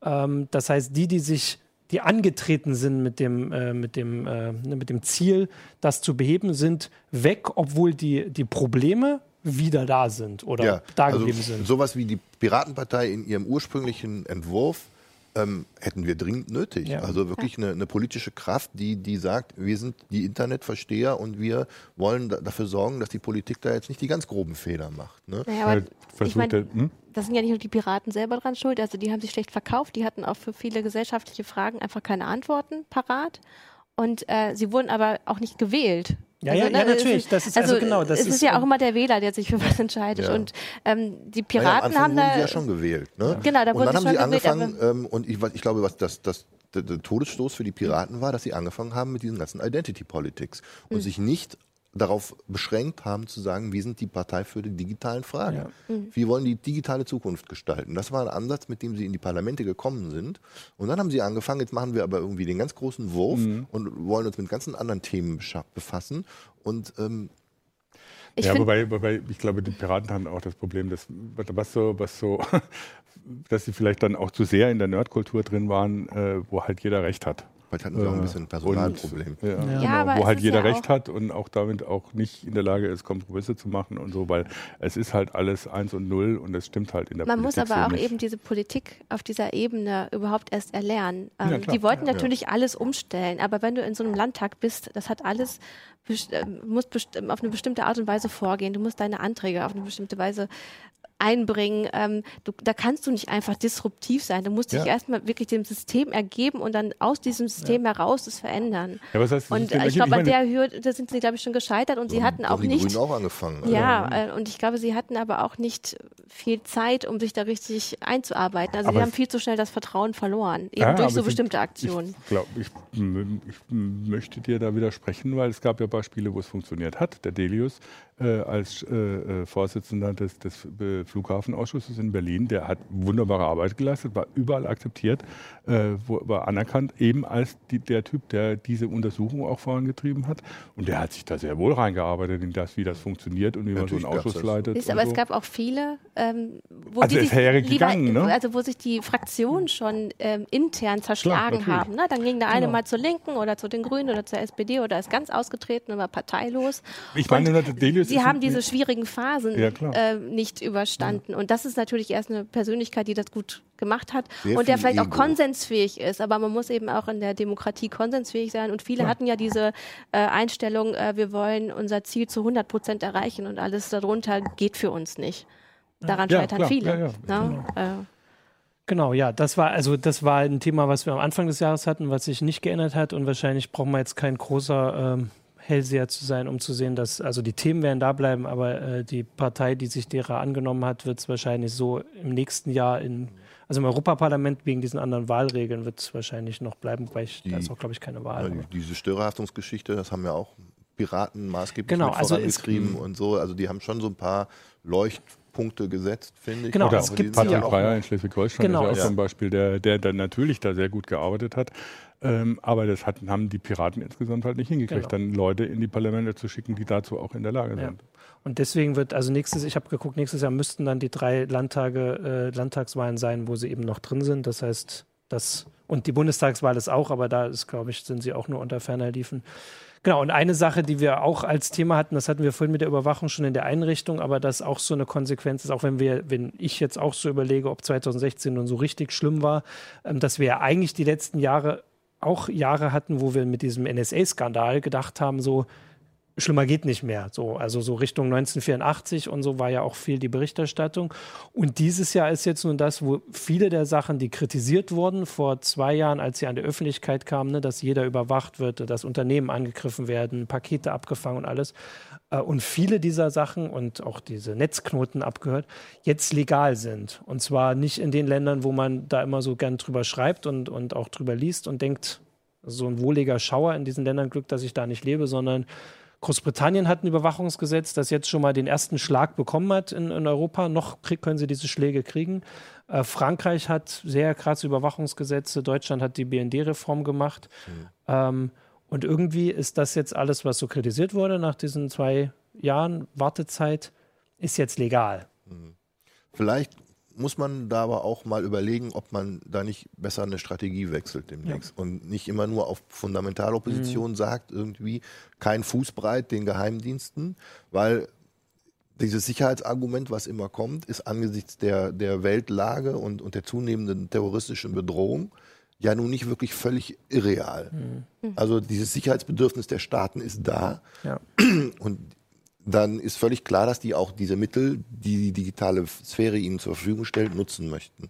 Genau. Ähm, das heißt, die, die sich die angetreten sind mit dem, äh, mit, dem, äh, mit dem Ziel, das zu beheben, sind weg, obwohl die, die Probleme wieder da sind oder ja, da also geblieben sind. Sowas wie die Piratenpartei in ihrem ursprünglichen Entwurf ähm, hätten wir dringend nötig. Ja. Also wirklich eine, eine, politische Kraft, die, die sagt, wir sind die Internetversteher und wir wollen da, dafür sorgen, dass die Politik da jetzt nicht die ganz groben Fehler macht. Ne? Naja, aber ich mein, hm? Das sind ja nicht nur die Piraten selber dran schuld, also die haben sich schlecht verkauft, die hatten auch für viele gesellschaftliche Fragen einfach keine Antworten parat. Und äh, sie wurden aber auch nicht gewählt. Ja, also, ja, ne, ja, natürlich. Das ist also, also genau. Das es ist, ist ja auch immer der Wähler, der sich für was entscheidet. Ja. Und ähm, die Piraten naja, haben da. ja schon gewählt. Ne? Genau, da wurden und dann haben sie angefangen. Ähm, und ich, ich, glaube, was das, das der, der, Todesstoß für die Piraten war, dass sie angefangen haben mit diesen ganzen Identity Politics und mhm. sich nicht darauf beschränkt haben zu sagen, wir sind die Partei für die digitalen Fragen. Ja. Mhm. Wir wollen die digitale Zukunft gestalten. Das war ein Ansatz, mit dem sie in die Parlamente gekommen sind. Und dann haben sie angefangen, jetzt machen wir aber irgendwie den ganz großen Wurf mhm. und wollen uns mit ganzen anderen Themen befassen. Und ähm, ich ja, wobei, wobei, ich glaube, die Piraten haben auch das Problem, dass was so, was so, dass sie vielleicht dann auch zu sehr in der Nerdkultur drin waren, äh, wo halt jeder Recht hat. Vielleicht hatten sie auch ein bisschen ein Personalproblem. Und, ja, ja genau, wo halt jeder recht hat und auch damit auch nicht in der Lage ist, Kompromisse zu machen und so, weil es ist halt alles eins und null und es stimmt halt in der Man Politik. Man muss aber so auch nicht. eben diese Politik auf dieser Ebene überhaupt erst erlernen. Ähm, ja, die wollten ja, natürlich alles umstellen, aber wenn du in so einem Landtag bist, das hat alles äh, musst auf eine bestimmte Art und Weise vorgehen. Du musst deine Anträge auf eine bestimmte Weise einbringen. Ähm, du, da kannst du nicht einfach disruptiv sein. Du musst dich ja. erstmal wirklich dem System ergeben und dann aus diesem System ja. heraus es verändern. Ja, was heißt und äh, ich glaube, an der Höhe, da sind sie, glaube ich, schon gescheitert und sie hatten auch die nicht. Grünen auch angefangen. Ja, äh, und ich glaube, sie hatten aber auch nicht viel Zeit, um sich da richtig einzuarbeiten. Also aber sie haben viel zu schnell das Vertrauen verloren, eben ja, durch so bestimmte Aktionen. Ich, glaub, ich, ich, möchte dir da widersprechen, weil es gab ja Beispiele, wo es funktioniert hat. Der Delius äh, als äh, äh Vorsitzender des, des äh, Flughafenausschusses in Berlin, der hat wunderbare Arbeit geleistet, war überall akzeptiert, äh, war anerkannt, eben als die, der Typ, der diese Untersuchung auch vorangetrieben hat. Und der hat sich da sehr wohl reingearbeitet in das, wie das funktioniert und wie Natürlich man so einen Ausschuss leitet. Ist, aber so. es gab auch viele, ähm, wo, also die sich gegangen, ne? also wo sich die Fraktionen schon ähm, intern zerschlagen Klar, haben. Ne? Dann ging der eine genau. mal zur Linken oder zu den Grünen oder zur SPD oder ist ganz ausgetreten und war parteilos. Ich meine, sie haben diese schwierigen Phasen ja, äh, nicht überstanden. Ja. Und das ist natürlich erst eine Persönlichkeit, die das gut gemacht hat Sehr und der vielleicht Ego. auch konsensfähig ist. Aber man muss eben auch in der Demokratie konsensfähig sein. Und viele ja. hatten ja diese äh, Einstellung, äh, wir wollen unser Ziel zu 100 Prozent erreichen und alles darunter geht für uns nicht. Daran scheitern klar. viele. Genau. Äh, Genau, ja, das war also das war ein Thema, was wir am Anfang des Jahres hatten, was sich nicht geändert hat und wahrscheinlich brauchen wir jetzt kein großer ähm, Hellseher zu sein, um zu sehen, dass, also die Themen werden da bleiben, aber äh, die Partei, die sich derer angenommen hat, wird es wahrscheinlich so im nächsten Jahr in, also im Europaparlament wegen diesen anderen Wahlregeln wird es wahrscheinlich noch bleiben, weil ich, die, da ist auch, glaube ich, keine Wahl. Ja, diese Störerhaftungsgeschichte, das haben ja auch Piraten maßgeblich genau, also vorangetrieben und so. Also die haben schon so ein paar Leuchtpunkte gesetzt, finde ich. Genau, Oder es gibt Patrick ja Breyer in Schleswig-Holstein Genau, ist ja auch ja. so ein Beispiel, der, der dann natürlich da sehr gut gearbeitet hat. Ähm, aber das hatten, haben die Piraten insgesamt halt nicht hingekriegt, Genau. dann Leute in die Parlamente zu schicken, die dazu auch in der Lage Ja. sind. Und deswegen wird, also nächstes, ich habe geguckt, nächstes Jahr müssten dann die drei Landtage, äh, Landtagswahlen sein, wo sie eben noch drin sind. Das heißt, das, und die Bundestagswahl ist auch, aber da ist, glaube ich, sind sie auch nur unter ferner Liefen. Genau, und eine Sache, die wir auch als Thema hatten, das hatten wir vorhin mit der Überwachung schon in der Einrichtung, aber das auch so eine Konsequenz ist, auch wenn wir, wenn ich jetzt auch so überlege, ob 2016 nun so richtig schlimm war, ähm, dass wir ja eigentlich die letzten Jahre auch Jahre hatten, wo wir mit diesem NSA-Skandal gedacht haben, so, schlimmer geht nicht mehr. So, also so Richtung 1984 und so war ja auch viel die Berichterstattung. Und dieses Jahr ist jetzt nun das, wo viele der Sachen, die kritisiert wurden vor zwei Jahren, als sie an die Öffentlichkeit kamen, ne, dass jeder überwacht wird, dass Unternehmen angegriffen werden, Pakete abgefangen und alles. Äh, und viele dieser Sachen und auch diese Netzknoten abgehört, jetzt legal sind. Und zwar nicht in den Ländern, wo man da immer so gern drüber schreibt und, und auch drüber liest und denkt, so ein wohliger Schauer in diesen Ländern Glück, dass ich da nicht lebe, sondern Großbritannien hat ein Überwachungsgesetz, das jetzt schon mal den ersten Schlag bekommen hat in, in Europa. Noch krieg, können sie diese Schläge kriegen. Äh, Frankreich hat sehr krasse Überwachungsgesetze. Deutschland hat die BND-Reform gemacht. Ähm, und irgendwie ist das jetzt alles, was so kritisiert wurde nach diesen zwei Jahren Wartezeit, ist jetzt legal. Vielleicht muss man da aber auch mal überlegen, ob man da nicht besser eine Strategie wechselt demnächst und nicht immer nur auf Fundamentalopposition sagt, irgendwie kein Fußbreit den Geheimdiensten, weil dieses Sicherheitsargument, was immer kommt, ist angesichts der, der Weltlage und, und der zunehmenden terroristischen Bedrohung ja nun nicht wirklich völlig irreal. Also dieses Sicherheitsbedürfnis der Staaten ist da. Ja. Und dann ist völlig klar, dass die auch diese Mittel, die die digitale Sphäre ihnen zur Verfügung stellt, nutzen möchten.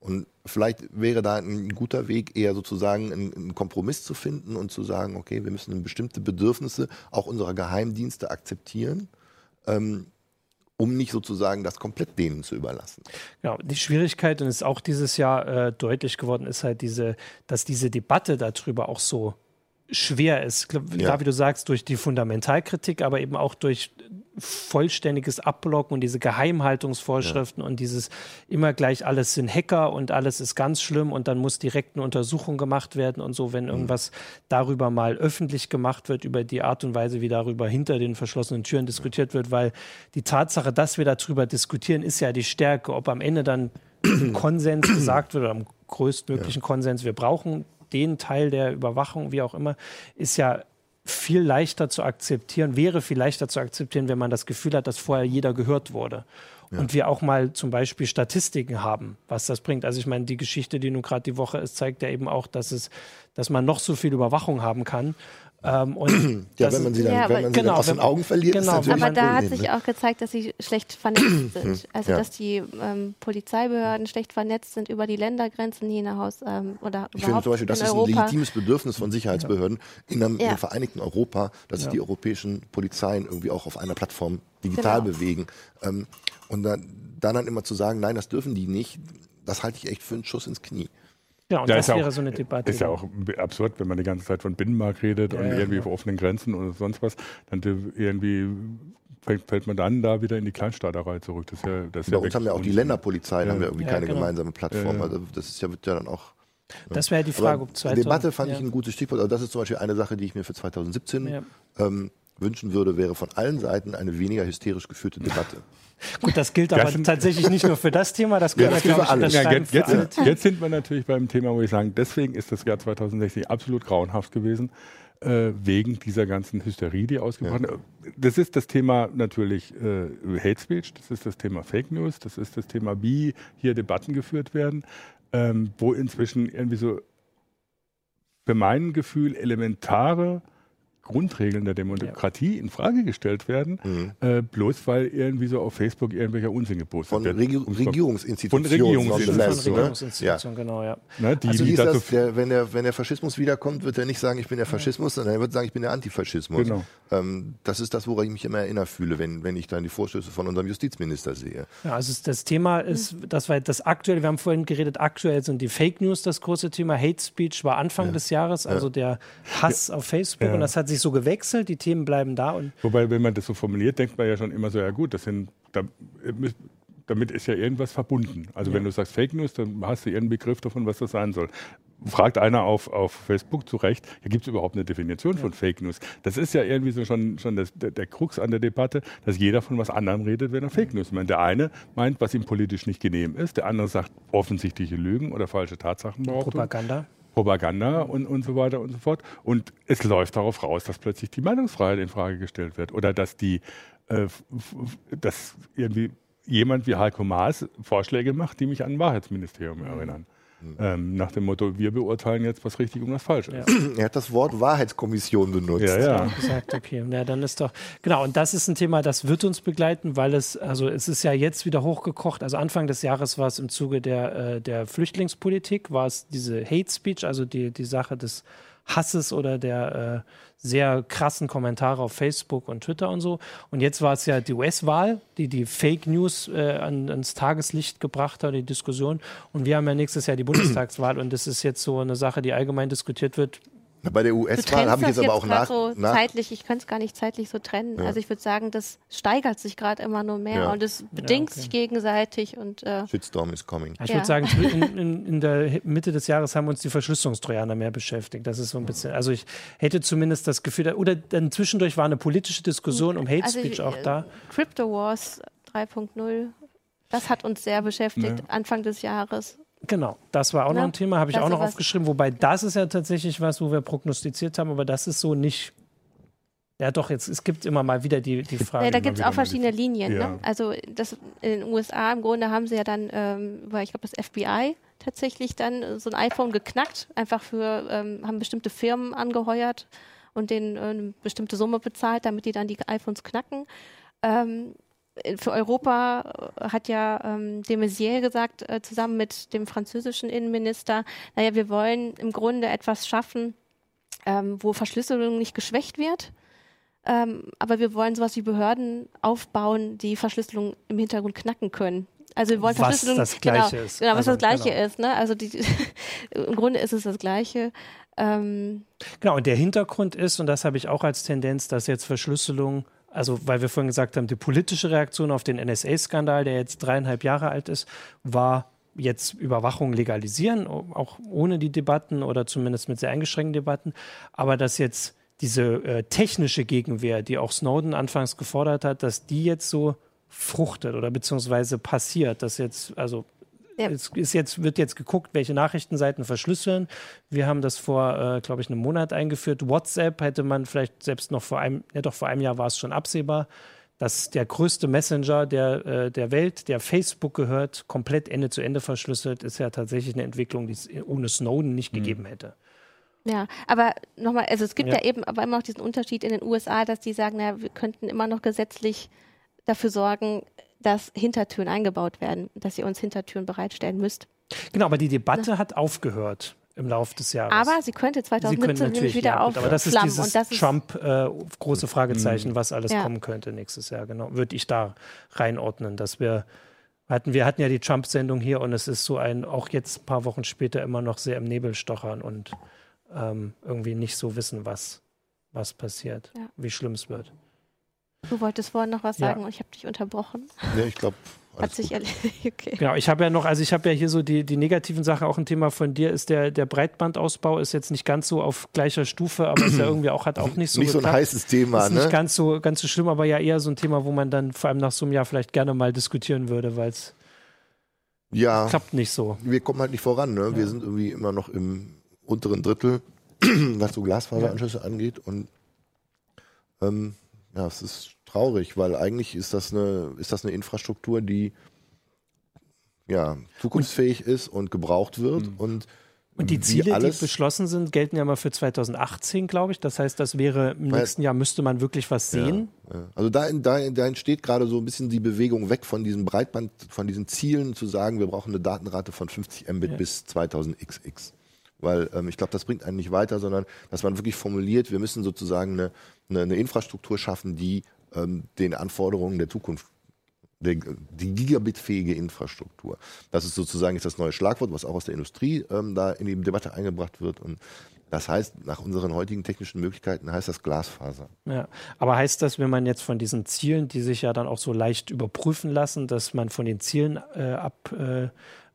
Und vielleicht wäre da ein guter Weg, eher sozusagen einen, Kompromiss zu finden und zu sagen, okay, wir müssen bestimmte Bedürfnisse auch unserer Geheimdienste akzeptieren, ähm, um nicht sozusagen das komplett denen zu überlassen. Genau, die Schwierigkeit, und ist auch dieses Jahr äh, deutlich geworden, ist halt diese, dass diese Debatte darüber auch so schwer ist. Glaub, Ja. Da, wie du sagst, durch die Fundamentalkritik, aber eben auch durch vollständiges Abblocken und diese Geheimhaltungsvorschriften und dieses immer gleich alles sind Hacker und alles ist ganz schlimm und dann muss direkt eine Untersuchung gemacht werden und so, wenn irgendwas darüber mal öffentlich gemacht wird, über die Art und Weise, wie darüber hinter den verschlossenen Türen diskutiert wird, weil die Tatsache, dass wir darüber diskutieren, ist ja die Stärke. Ob am Ende dann Konsens gesagt wird oder am größtmöglichen Konsens, wir brauchen den Teil der Überwachung, wie auch immer, ist ja viel leichter zu akzeptieren, wäre viel leichter zu akzeptieren, wenn man das Gefühl hat, dass vorher jeder gehört wurde. Und wir auch mal zum Beispiel Statistiken haben, was das bringt. Also ich meine, die Geschichte, die nun gerade die Woche ist, zeigt ja eben auch, dass es, dass man noch so viel Überwachung haben kann. Ähm, und Ja, wenn man sie dann, Ja, wenn aber- man sie genau, dann aus den Augen verliert, genau, ist natürlich Aber ein da hat sich ne? auch gezeigt, dass sie schlecht vernetzt sind. Also Ja. dass die ähm, Polizeibehörden schlecht vernetzt sind über die Ländergrenzen hinaus ähm, oder Ich finde zum Beispiel, das in ist ein legitimes Bedürfnis von Sicherheitsbehörden in einem, Ja. im Vereinigten Europa, dass sich die europäischen Polizeien irgendwie auch auf einer Plattform digital Genau. bewegen. Ähm, und dann, dann dann immer zu sagen, nein, das dürfen die nicht, das halte ich echt für einen Schuss ins Knie. Ja, und Ja, das wäre auch- so eine Debatte. Ist ja auch absurd, wenn man die ganze Zeit von Binnenmarkt redet und ja, irgendwie ja. auf offenen Grenzen oder sonst was, dann irgendwie fällt, man dann da wieder in die Kleinstaaterei zurück. Das ist ja, das ist Bei ja uns haben ja auch die wirklich Länderpolizeien, Ja. haben wir irgendwie Ja, keine genau. gemeinsame Plattform. Ja, ja. Also das ist ja, wird ja dann auch. Das wäre die Frage, Aber ob 2000, Debatte fand ja. ich ein gutes Stichwort. Also das ist zum Beispiel eine Sache, die ich mir für 2017 Ja. ähm, wünschen würde, wäre von allen Seiten eine weniger hysterisch geführte Debatte. Gut, das gilt Das aber tatsächlich nicht nur für das Thema, das können Ja, gilt glaube ich, für alles. Ja, jetzt, für jetzt, sind, jetzt sind wir natürlich beim Thema, wo ich sagen, deswegen ist das Jahr 2016 absolut grauenhaft gewesen, äh, wegen dieser ganzen Hysterie, die ausgebrochen ist. Das ist das Thema natürlich äh, Hate Speech, das ist das Thema Fake News, das ist das Thema, wie hier Debatten geführt werden, ähm, wo inzwischen irgendwie so für mein Gefühl elementare Grundregeln der Demokratie in Frage gestellt werden, Mhm. äh, bloß weil irgendwie so auf Facebook irgendwelcher Unsinn gepostet Von wird. Regi Um Regierungsinstitutionen. Von Regierungsinstitutionen. nonetheless, von ne? Regierungsinstitutionen, genau, ja. Ne, die, Also die das, der, wenn, der, wenn der Faschismus wiederkommt, wird er nicht sagen, ich bin der Faschismus, sondern er wird sagen, ich bin der Antifaschismus. Genau. Ähm, das ist das, woran ich mich immer erinnert fühle, wenn, wenn ich dann die Vorstöße von unserem Justizminister sehe. Ja, also das Thema ist, das war das aktuelle, wir haben vorhin geredet, aktuell sind die Fake News das große Thema. Hate Speech war Anfang des Jahres, also der Hass auf Facebook Ja. und das hat sich sich so gewechselt, die Themen bleiben da. Und Wobei, wenn man das so formuliert, denkt man ja schon immer so, ja gut, das sind, da, damit ist ja irgendwas verbunden. Also ja. wenn du sagst Fake News, dann hast du irgendeinen Begriff davon, was das sein soll. Fragt einer auf, auf Facebook zu Recht, ja, gibt es überhaupt eine Definition ja. von Fake News? Das ist ja irgendwie so schon, schon das, der, der, Krux an der Debatte, dass jeder von was anderem redet, wenn er Fake News meint. Der eine meint, was ihm politisch nicht genehm ist, der andere sagt offensichtliche Lügen oder falsche Tatsachen. Propaganda. Propaganda und, und so weiter und so fort. Und es läuft darauf raus, dass plötzlich die Meinungsfreiheit in Frage gestellt wird oder dass die, äh, dass irgendwie jemand wie Heiko Maas Vorschläge macht, die mich an ein Wahrheitsministerium erinnern. Mhm. Ähm, nach dem Motto, wir beurteilen jetzt, was richtig und was falsch ist. Ja. Er hat das Wort Wahrheitskommission benutzt. Ja, ja. Gesagt, okay, ja, dann ist doch, genau, und das ist ein Thema, das wird uns begleiten, weil es, also es ist ja jetzt wieder hochgekocht, also Anfang des Jahres war es im Zuge der, äh, der Flüchtlingspolitik, war es diese Hate Speech, also die, die Sache des Hasses oder der äh, sehr krassen Kommentare auf Facebook und Twitter und so. Und jetzt war es ja die US-Wahl, die die Fake News äh, an, ans Tageslicht gebracht hat, die Diskussion. Und wir haben ja nächstes Jahr die Bundestagswahl und das ist jetzt so eine Sache, die allgemein diskutiert wird. Bei der US-Wahl habe ich jetzt aber auch nach, so nach zeitlich, ich könnte es gar nicht zeitlich so trennen. Ja. Also ich würde sagen, das steigert sich gerade immer nur mehr ja. und es bedingt ja, okay. sich gegenseitig und äh Shitstorm is coming. Ich würde sagen, in, in, in, der Mitte des Jahres haben uns die Verschlüsselungstrojaner mehr beschäftigt. Das ist so ein bisschen, also ich hätte zumindest das Gefühl, oder dann zwischendurch war eine politische Diskussion um Hate also, Speech auch äh, da. Crypto Wars 3.0, das hat uns sehr beschäftigt Anfang des Jahres. Genau, das war auch ja, noch ein Thema, habe ich auch noch aufgeschrieben. Wobei das ist ja tatsächlich was, wo wir prognostiziert haben, aber das ist so nicht. Ja, doch, jetzt, es gibt immer mal wieder die, die Frage. Ja, da gibt es auch verschiedene Linien. Ja. Ne? Also das, in den USA im Grunde haben sie ja dann, ähm, weil ich glaube, das FBI tatsächlich dann so ein iPhone geknackt, einfach für, ähm, haben bestimmte Firmen angeheuert und denen äh, eine bestimmte Summe bezahlt, damit die dann die iPhones knacken. Ähm, für Europa äh, hat ja ähm, de Maizière gesagt, äh, zusammen mit dem französischen Innenminister, naja, wir wollen im Grunde etwas schaffen, ähm, wo Verschlüsselung nicht geschwächt wird. Ähm, aber wir wollen sowas wie Behörden aufbauen, die Verschlüsselung im Hintergrund knacken können. Also wir wollen was Verschlüsselung, das Gleiche genau, ist. Genau, was also, das Gleiche genau. ist. Ne? Also die, im Grunde ist es das Gleiche. Ähm, genau, und der Hintergrund ist, und das habe ich auch als Tendenz, dass jetzt Verschlüsselung also weil wir vorhin gesagt haben, die politische Reaktion auf den NSA-Skandal, der jetzt dreieinhalb Jahre alt ist, war jetzt Überwachung legalisieren, auch ohne die Debatten oder zumindest mit sehr eingeschränkten Debatten. Aber dass jetzt diese äh, technische Gegenwehr, die auch Snowden anfangs gefordert hat, dass die jetzt so fruchtet oder beziehungsweise passiert, dass jetzt, also ja. Es ist jetzt, wird jetzt geguckt, welche Nachrichtenseiten verschlüsseln. Wir haben das vor, äh, glaube ich, einem Monat eingeführt. WhatsApp hätte man vielleicht selbst noch vor einem, ja doch vor einem Jahr war es schon absehbar, dass der größte Messenger der, äh, der Welt, der Facebook gehört, komplett Ende zu Ende verschlüsselt, ist ja tatsächlich eine Entwicklung, die es ohne Snowden nicht mhm. gegeben hätte. Ja, aber nochmal, also es gibt ja. ja. eben aber immer noch diesen Unterschied in den USA, dass die sagen, na, wir könnten immer noch gesetzlich dafür sorgen, dass Hintertüren eingebaut werden, dass ihr uns Hintertüren bereitstellen müsst. Genau, aber die Debatte ja. hat aufgehört im Laufe des Jahres. Aber sie könnte 2017 sie wieder ja, Aber das ist dieses das Trump äh, große Fragezeichen, mhm. was alles ja. kommen könnte nächstes Jahr. Genau, würde ich da reinordnen, dass wir hatten wir hatten ja die Trump-Sendung hier und es ist so ein auch jetzt ein paar Wochen später immer noch sehr im Nebel stochern und ähm, irgendwie nicht so wissen, was was passiert, ja. wie schlimm es wird. Du wolltest vorhin noch was sagen ja. und ich habe dich unterbrochen. Nee, ich glaube. Hat sich erledigt. Okay. Genau, ich habe ja noch, also ich habe ja hier so die, die negativen Sachen, auch ein Thema von dir ist der, der Breitbandausbau ist jetzt nicht ganz so auf gleicher Stufe, aber ist ja irgendwie auch, hat auch nicht so Nicht geklappt. so ein heißes Thema, ist ne? Nicht ganz so, ganz so schlimm, aber ja eher so ein Thema, wo man dann vor allem nach so einem Jahr vielleicht gerne mal diskutieren würde, weil es ja, klappt nicht so. Wir kommen halt nicht voran, ne? Ja. Wir sind irgendwie immer noch im unteren Drittel, was so Glasfaseranschlüsse ja. angeht und ähm, ja, es ist traurig, weil eigentlich ist das eine, ist das eine Infrastruktur, die ja, zukunftsfähig und, ist und gebraucht wird. Mhm. Und, und die Ziele, die beschlossen sind, gelten ja mal für 2018, glaube ich. Das heißt, das wäre im weil, nächsten Jahr müsste man wirklich was sehen. Ja, ja. Also da, da, da entsteht gerade so ein bisschen die Bewegung weg von diesem Breitband, von diesen Zielen zu sagen, wir brauchen eine Datenrate von 50 Mbit ja. bis 2000xx. Weil ähm, ich glaube, das bringt einen nicht weiter, sondern dass man wirklich formuliert, wir müssen sozusagen eine, eine, eine Infrastruktur schaffen, die ähm, den Anforderungen der Zukunft die gigabitfähige Infrastruktur. Das ist sozusagen jetzt das neue Schlagwort, was auch aus der Industrie ähm, da in die Debatte eingebracht wird. Und Das heißt, nach unseren heutigen technischen Möglichkeiten heißt das Glasfaser. Ja, aber heißt das, wenn man jetzt von diesen Zielen, die sich ja dann auch so leicht überprüfen lassen, dass man von den Zielen äh, ab, äh,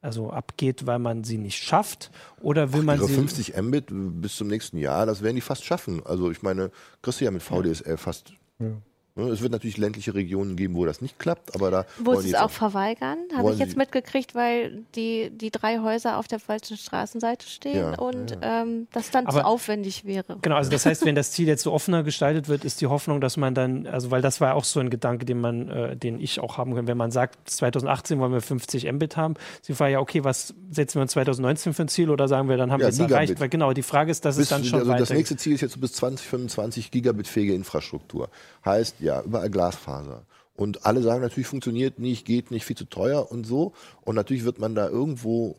also abgeht, weil man sie nicht schafft? Oder will Ach, man ihre sie 50 Mbit bis zum nächsten Jahr, das werden die fast schaffen. Also ich meine, kriegst du ja mit VDSL fast ja. Ne, es wird natürlich ländliche Regionen geben, wo das nicht klappt, aber da. Wo sie es auch verweigern, habe ich jetzt mitgekriegt, weil die, die drei Häuser auf der falschen Straßenseite stehen ja, und ja. Ähm, das dann aber, zu aufwendig wäre. Genau, also das heißt, wenn das Ziel jetzt so offener gestaltet wird, ist die Hoffnung, dass man dann, also weil das war auch so ein Gedanke, den man, äh, den ich auch haben kann, wenn man sagt, 2018 wollen wir 50 Mbit haben. Sie fragen ja, okay, was setzen wir uns 2019 für ein Ziel oder sagen wir, dann haben ja, wir es erreicht? Weil genau, die Frage ist, dass bis, es dann schon also Das nächste Ziel ist jetzt bis 2025 Gigabit-fähige Infrastruktur. Heißt, ja, überall Glasfaser. Und alle sagen natürlich, funktioniert nicht, geht nicht, viel zu teuer und so. Und natürlich wird man da irgendwo,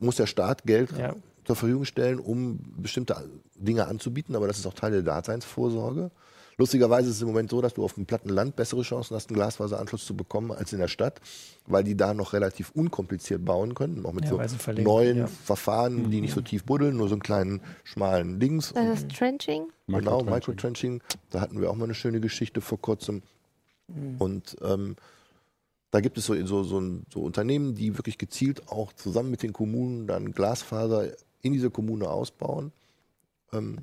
muss der Staat Geld ja. zur Verfügung stellen, um bestimmte Dinge anzubieten, aber das ist auch Teil der Daseinsvorsorge. Lustigerweise ist es im Moment so, dass du auf dem platten Land bessere Chancen hast, einen Glasfaseranschluss zu bekommen als in der Stadt, weil die da noch relativ unkompliziert bauen können, auch mit ja, so neuen ja. Verfahren, die nicht so mhm. tief buddeln, nur so einen kleinen schmalen Dings. Das ist Trenching? Genau, Microtrenching. Da hatten wir auch mal eine schöne Geschichte vor kurzem. Mhm. Und ähm, da gibt es so, so, so, so, Unternehmen, die wirklich gezielt auch zusammen mit den Kommunen dann Glasfaser in diese Kommune ausbauen. Ähm,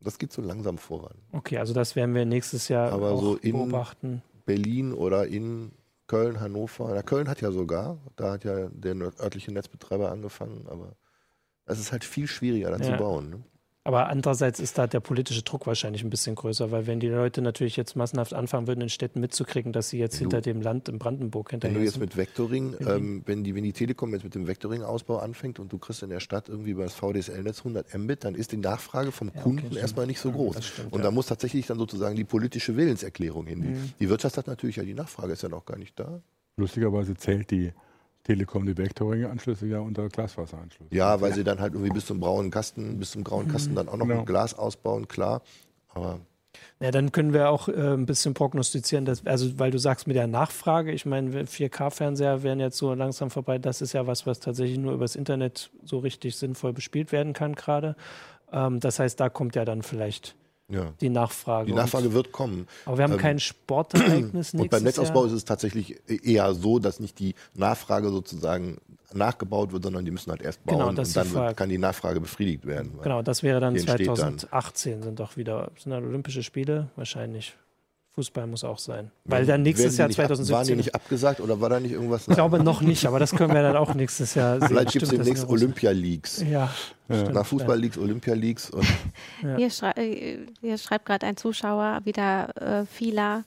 das geht so langsam voran. Okay, also das werden wir nächstes Jahr Aber auch so in beobachten. Berlin oder in Köln, Hannover. Na, Köln hat ja sogar, da hat ja der örtliche Netzbetreiber angefangen, aber es ist halt viel schwieriger da ja. zu bauen. Ne? Aber andererseits ist da der politische Druck wahrscheinlich ein bisschen größer, weil wenn die Leute natürlich jetzt massenhaft anfangen würden, in Städten mitzukriegen, dass sie jetzt wenn hinter du, dem Land in Brandenburg hinterher Wenn du jetzt mit Vectoring, ähm, wenn, die, wenn die Telekom jetzt mit dem Vectoring-Ausbau anfängt und du kriegst in der Stadt irgendwie über das VDSL-Netz 100 Mbit, dann ist die Nachfrage vom ja, Kunden okay, erstmal nicht so groß. Stimmt, und ja. da muss tatsächlich dann sozusagen die politische Willenserklärung hin. Mhm. Die Wirtschaft hat natürlich ja, die Nachfrage ist ja noch gar nicht da. Lustigerweise zählt die Telekom die Vectoring-Anschlüsse ja unter Glasfaseranschlüsse. Ja, weil sie dann halt irgendwie bis zum braunen Kasten, bis zum grauen Kasten dann auch noch genau. mit Glas ausbauen, klar. Aber ja, dann können wir auch äh, ein bisschen prognostizieren, dass, also weil du sagst mit der Nachfrage, ich meine, 4K-Fernseher werden jetzt so langsam vorbei, das ist ja was, was tatsächlich nur übers Internet so richtig sinnvoll bespielt werden kann gerade. Ähm, das heißt, da kommt ja dann vielleicht ja. die Nachfrage. Die Nachfrage und, wird kommen. Aber wir haben ähm, kein Sportereignis Und beim Netzausbau Jahr. ist es tatsächlich eher so, dass nicht die Nachfrage sozusagen nachgebaut wird, sondern die müssen halt erst bauen genau, und dann wird, kann die Nachfrage befriedigt werden. Genau, das wäre dann 2018 dann. sind doch wieder sind dann Olympische Spiele wahrscheinlich. Fußball muss auch sein. Weil dann nächstes Jahr 2017. Waren die nicht abgesagt oder war da nicht irgendwas? Ich glaube noch nicht, aber das können wir dann auch nächstes Jahr sehen. Vielleicht gibt es demnächst Olympia-Leagues. Ja. ja. Nach Fußball-Leagues, Olympia-Leagues. Ja. Hier, schrei äh, hier, schreibt gerade ein Zuschauer wieder äh, Fila.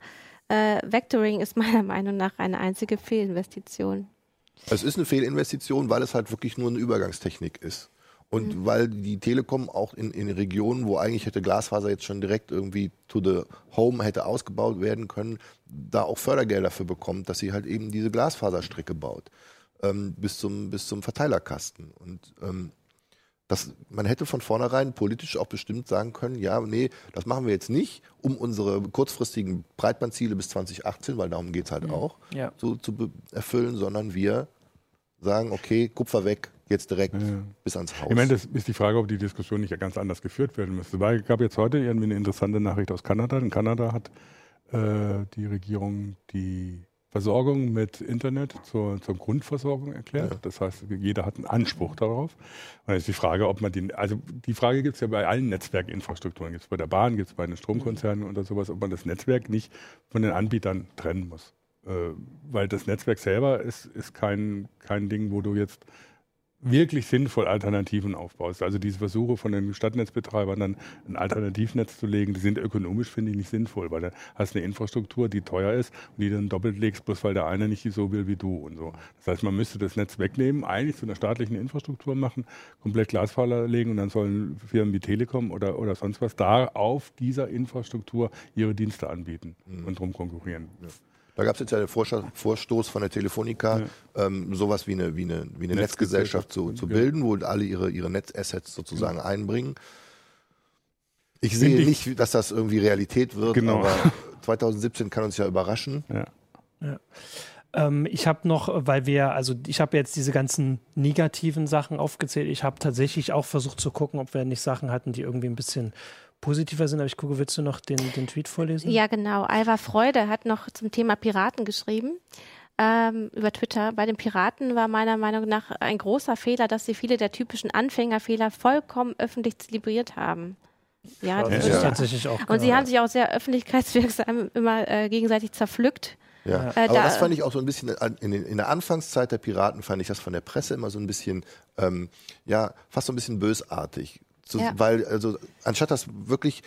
Äh, Vectoring ist meiner Meinung nach eine einzige Fehlinvestition. Es ist eine Fehlinvestition, weil es halt wirklich nur eine Übergangstechnik ist. Und mhm. weil die Telekom auch in, in Regionen, wo eigentlich hätte Glasfaser jetzt schon direkt irgendwie to the home hätte ausgebaut werden können, da auch Fördergelder dafür bekommt, dass sie halt eben diese Glasfaserstrecke baut. Ähm, bis, zum, bis zum Verteilerkasten. Und ähm, das, man hätte von vornherein politisch auch bestimmt sagen können, ja, nee, das machen wir jetzt nicht, um unsere kurzfristigen Breitbandziele bis 2018, weil darum geht es halt mhm. auch, ja. so, zu erfüllen, sondern wir sagen, okay, Kupfer weg, jetzt direkt ja. bis ans Haus. Ich meine, das ist die Frage, ob die Diskussion nicht ganz anders geführt werden müsste. Weil es gab jetzt heute irgendwie eine interessante Nachricht aus Kanada. In Kanada hat äh, die Regierung die Versorgung mit Internet zur, zur Grundversorgung erklärt. Ja. Das heißt, jeder hat einen Anspruch darauf. Und ist die Frage, ob man den, also die Frage gibt es ja bei allen Netzwerkinfrastrukturen, gibt es bei der Bahn, gibt es bei den Stromkonzernen oder sowas, ob man das Netzwerk nicht von den Anbietern trennen muss. Äh, weil das Netzwerk selber ist, ist kein, kein Ding, wo du jetzt wirklich sinnvoll Alternativen aufbaust. Also diese Versuche von den Stadtnetzbetreibern dann ein Alternativnetz zu legen, die sind ökonomisch, finde ich, nicht sinnvoll, weil da hast du eine Infrastruktur, die teuer ist und die dann doppelt legst, bloß weil der eine nicht so will wie du und so. Das heißt, man müsste das Netz wegnehmen, eigentlich zu einer staatlichen Infrastruktur machen, komplett Glasfaser legen und dann sollen Firmen wie Telekom oder, oder sonst was da auf dieser Infrastruktur ihre Dienste anbieten mhm. und drum konkurrieren. Ja. Da gab es jetzt ja den Vorstoß von der Telefonica, ja. ähm, sowas wie eine, wie eine, wie eine Netzgesellschaft zu, zu bilden, wo alle ihre, ihre Netzassets sozusagen ja. einbringen. Ich sehe nicht, dass das irgendwie Realität wird, genau. aber 2017 kann uns ja überraschen. Ja. ja. Ähm, ich habe noch, weil wir, also ich habe jetzt diese ganzen negativen Sachen aufgezählt. Ich habe tatsächlich auch versucht zu gucken, ob wir nicht Sachen hatten, die irgendwie ein bisschen positiver sind. Aber ich gucke, willst du noch den, den Tweet vorlesen? Ja, genau. Alva Freude hat noch zum Thema Piraten geschrieben. Ähm, über Twitter. Bei den Piraten war meiner Meinung nach ein großer Fehler, dass sie viele der typischen Anfängerfehler vollkommen öffentlich zelebriert haben. Ja, das ja. ist tatsächlich auch. Und genau. sie haben sich auch sehr öffentlichkeitswirksam immer äh, gegenseitig zerpflückt. Ja, äh, aber da, das fand ich auch so ein bisschen in, in, der Anfangszeit der Piraten fand ich das von der Presse immer so ein bisschen, ähm, ja, fast so ein bisschen bösartig. So, ja. Weil, also, anstatt das wirklich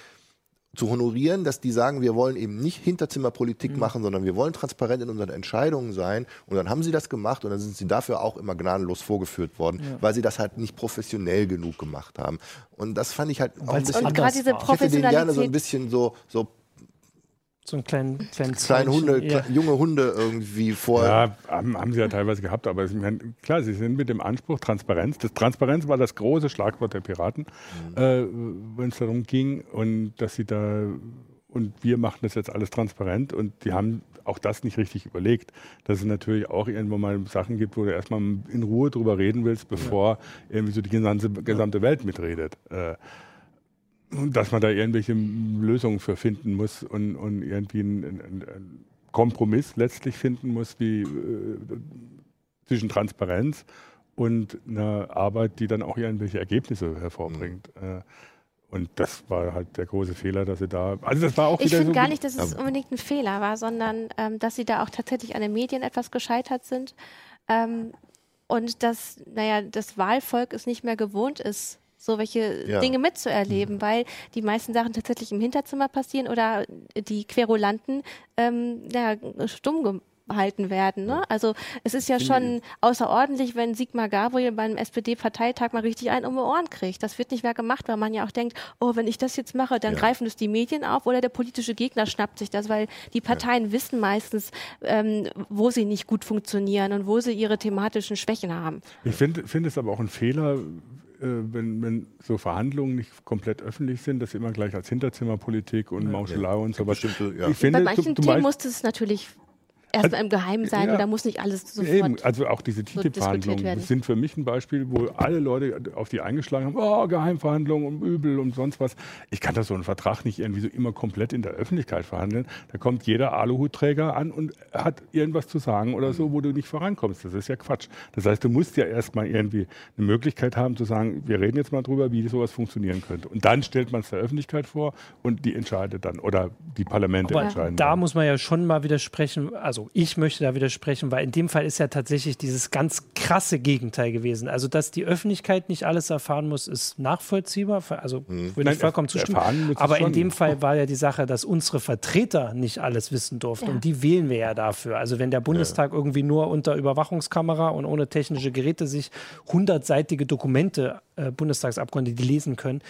zu honorieren, dass die sagen, wir wollen eben nicht Hinterzimmerpolitik mhm. machen, sondern wir wollen transparent in unseren Entscheidungen sein. Und dann haben sie das gemacht und dann sind sie dafür auch immer gnadenlos vorgeführt worden, ja. weil sie das halt nicht professionell genug gemacht haben. Und das fand ich halt auch ein bisschen. Und gerade diese ich hätte den gerne so ein bisschen so, so so einen kleinen, kleinen, kleinen Hunde, ja. junge Hunde irgendwie vor. Ja, haben, haben sie ja teilweise gehabt, aber ich meine, klar, sie sind mit dem Anspruch Transparenz. Das Transparenz war das große Schlagwort der Piraten, mhm. äh, wenn es darum ging und dass sie da und wir machen das jetzt alles transparent und die haben auch das nicht richtig überlegt, dass es natürlich auch irgendwo mal Sachen gibt, wo du erstmal in Ruhe drüber reden willst, bevor ja. irgendwie so die gesamte, gesamte Welt mitredet. Äh, dass man da irgendwelche Lösungen für finden muss und, und irgendwie einen, einen, Kompromiss letztlich finden muss, wie äh, zwischen Transparenz und einer Arbeit, die dann auch irgendwelche Ergebnisse hervorbringt. Mhm. Äh, und das war halt der große Fehler, dass sie da. Also das war auch Ich finde so gar nicht, dass es unbedingt ein Fehler war, sondern ähm, dass sie da auch tatsächlich an den Medien etwas gescheitert sind. Ähm, und dass, naja, das Wahlvolk es nicht mehr gewohnt ist, so welche ja. Dinge mitzuerleben, mhm. weil die meisten Sachen tatsächlich im Hinterzimmer passieren oder die Querulanten ähm, ja, stumm gehalten werden. Ne? Also es ist ja schon außerordentlich, wenn Sigmar Gabriel beim SPD-Parteitag mal richtig einen um die Ohren kriegt. Das wird nicht mehr gemacht, weil man ja auch denkt, oh, wenn ich das jetzt mache, dann ja. greifen es die Medien auf oder der politische Gegner schnappt sich das, weil die Parteien ja. wissen meistens, ähm, wo sie nicht gut funktionieren und wo sie ihre thematischen Schwächen haben. Ich finde find es aber auch ein Fehler, wenn, wenn so Verhandlungen nicht komplett öffentlich sind, dass sie immer gleich als Hinterzimmerpolitik und Mauschelei ja. und so was. Ja. Ich finde, Bei manchen Themen musste es natürlich erstmal also, im Geheimen sein ja, und da muss nicht alles sofort. Eben, also auch diese TTIP-Verhandlungen so sind für mich ein Beispiel, wo alle Leute auf die eingeschlagen haben, oh, Geheimverhandlungen und übel und sonst was. Ich kann das so einen Vertrag nicht irgendwie so immer komplett in der Öffentlichkeit verhandeln. Da kommt jeder Aluhutträger an und hat irgendwas zu sagen oder so, wo du nicht vorankommst. Das ist ja Quatsch. Das heißt, du musst ja erstmal irgendwie eine Möglichkeit haben zu sagen, wir reden jetzt mal drüber, wie sowas funktionieren könnte. Und dann stellt man es der Öffentlichkeit vor und die entscheidet dann oder die Parlamente Aber entscheiden. Da dann. muss man ja schon mal widersprechen, also ich möchte da widersprechen, weil in dem Fall ist ja tatsächlich dieses ganz krasse Gegenteil gewesen. Also, dass die Öffentlichkeit nicht alles erfahren muss, ist nachvollziehbar. Also, mhm. würde ich vollkommen zustimmen. Aber in dem Fall war ja die Sache, dass unsere Vertreter nicht alles wissen durften. Ja. Und die wählen wir ja dafür. Also, wenn der Bundestag ja. irgendwie nur unter Überwachungskamera und ohne technische Geräte sich hundertseitige Dokumente, äh, Bundestagsabgeordnete, die lesen können,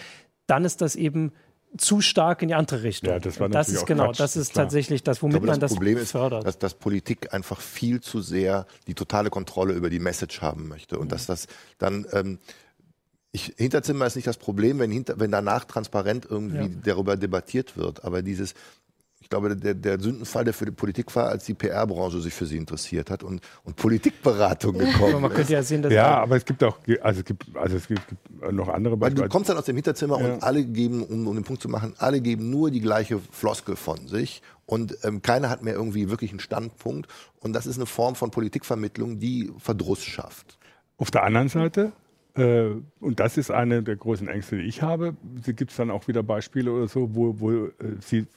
dann ist das eben zu stark in die andere Richtung. Ja, das war das ist genau, Quatsch, das ist klar. tatsächlich das, womit glaube, man das, Problem ist, fördert. Dass, dass Politik einfach viel zu sehr die totale Kontrolle über die Message haben möchte und mhm. dass das dann ähm, ich, Hinterzimmer ist nicht das Problem, wenn, hinter, wenn danach transparent irgendwie ja. darüber debattiert wird. Aber dieses, ich glaube, der, der Sündenfall, der für die Politik war, als die PR-Branche sich für sie interessiert hat und, und Politikberatung gekommen Man könnte ja sehen, dass Ja, aber es gibt auch, also es gibt, also es gibt noch andere Beispiele. Weil du kommst dann aus dem Hinterzimmer ja. und alle geben, um, um den Punkt zu machen, alle geben nur die gleiche Floskel von sich und ähm, keiner hat mehr irgendwie wirklich einen Standpunkt. Und das ist eine Form von Politikvermittlung, die Verdruss schafft. Auf der anderen Seite äh, und das ist eine der großen Ängste, die ich habe. Gibt es dann auch wieder Beispiele oder so, wo, wo äh, sie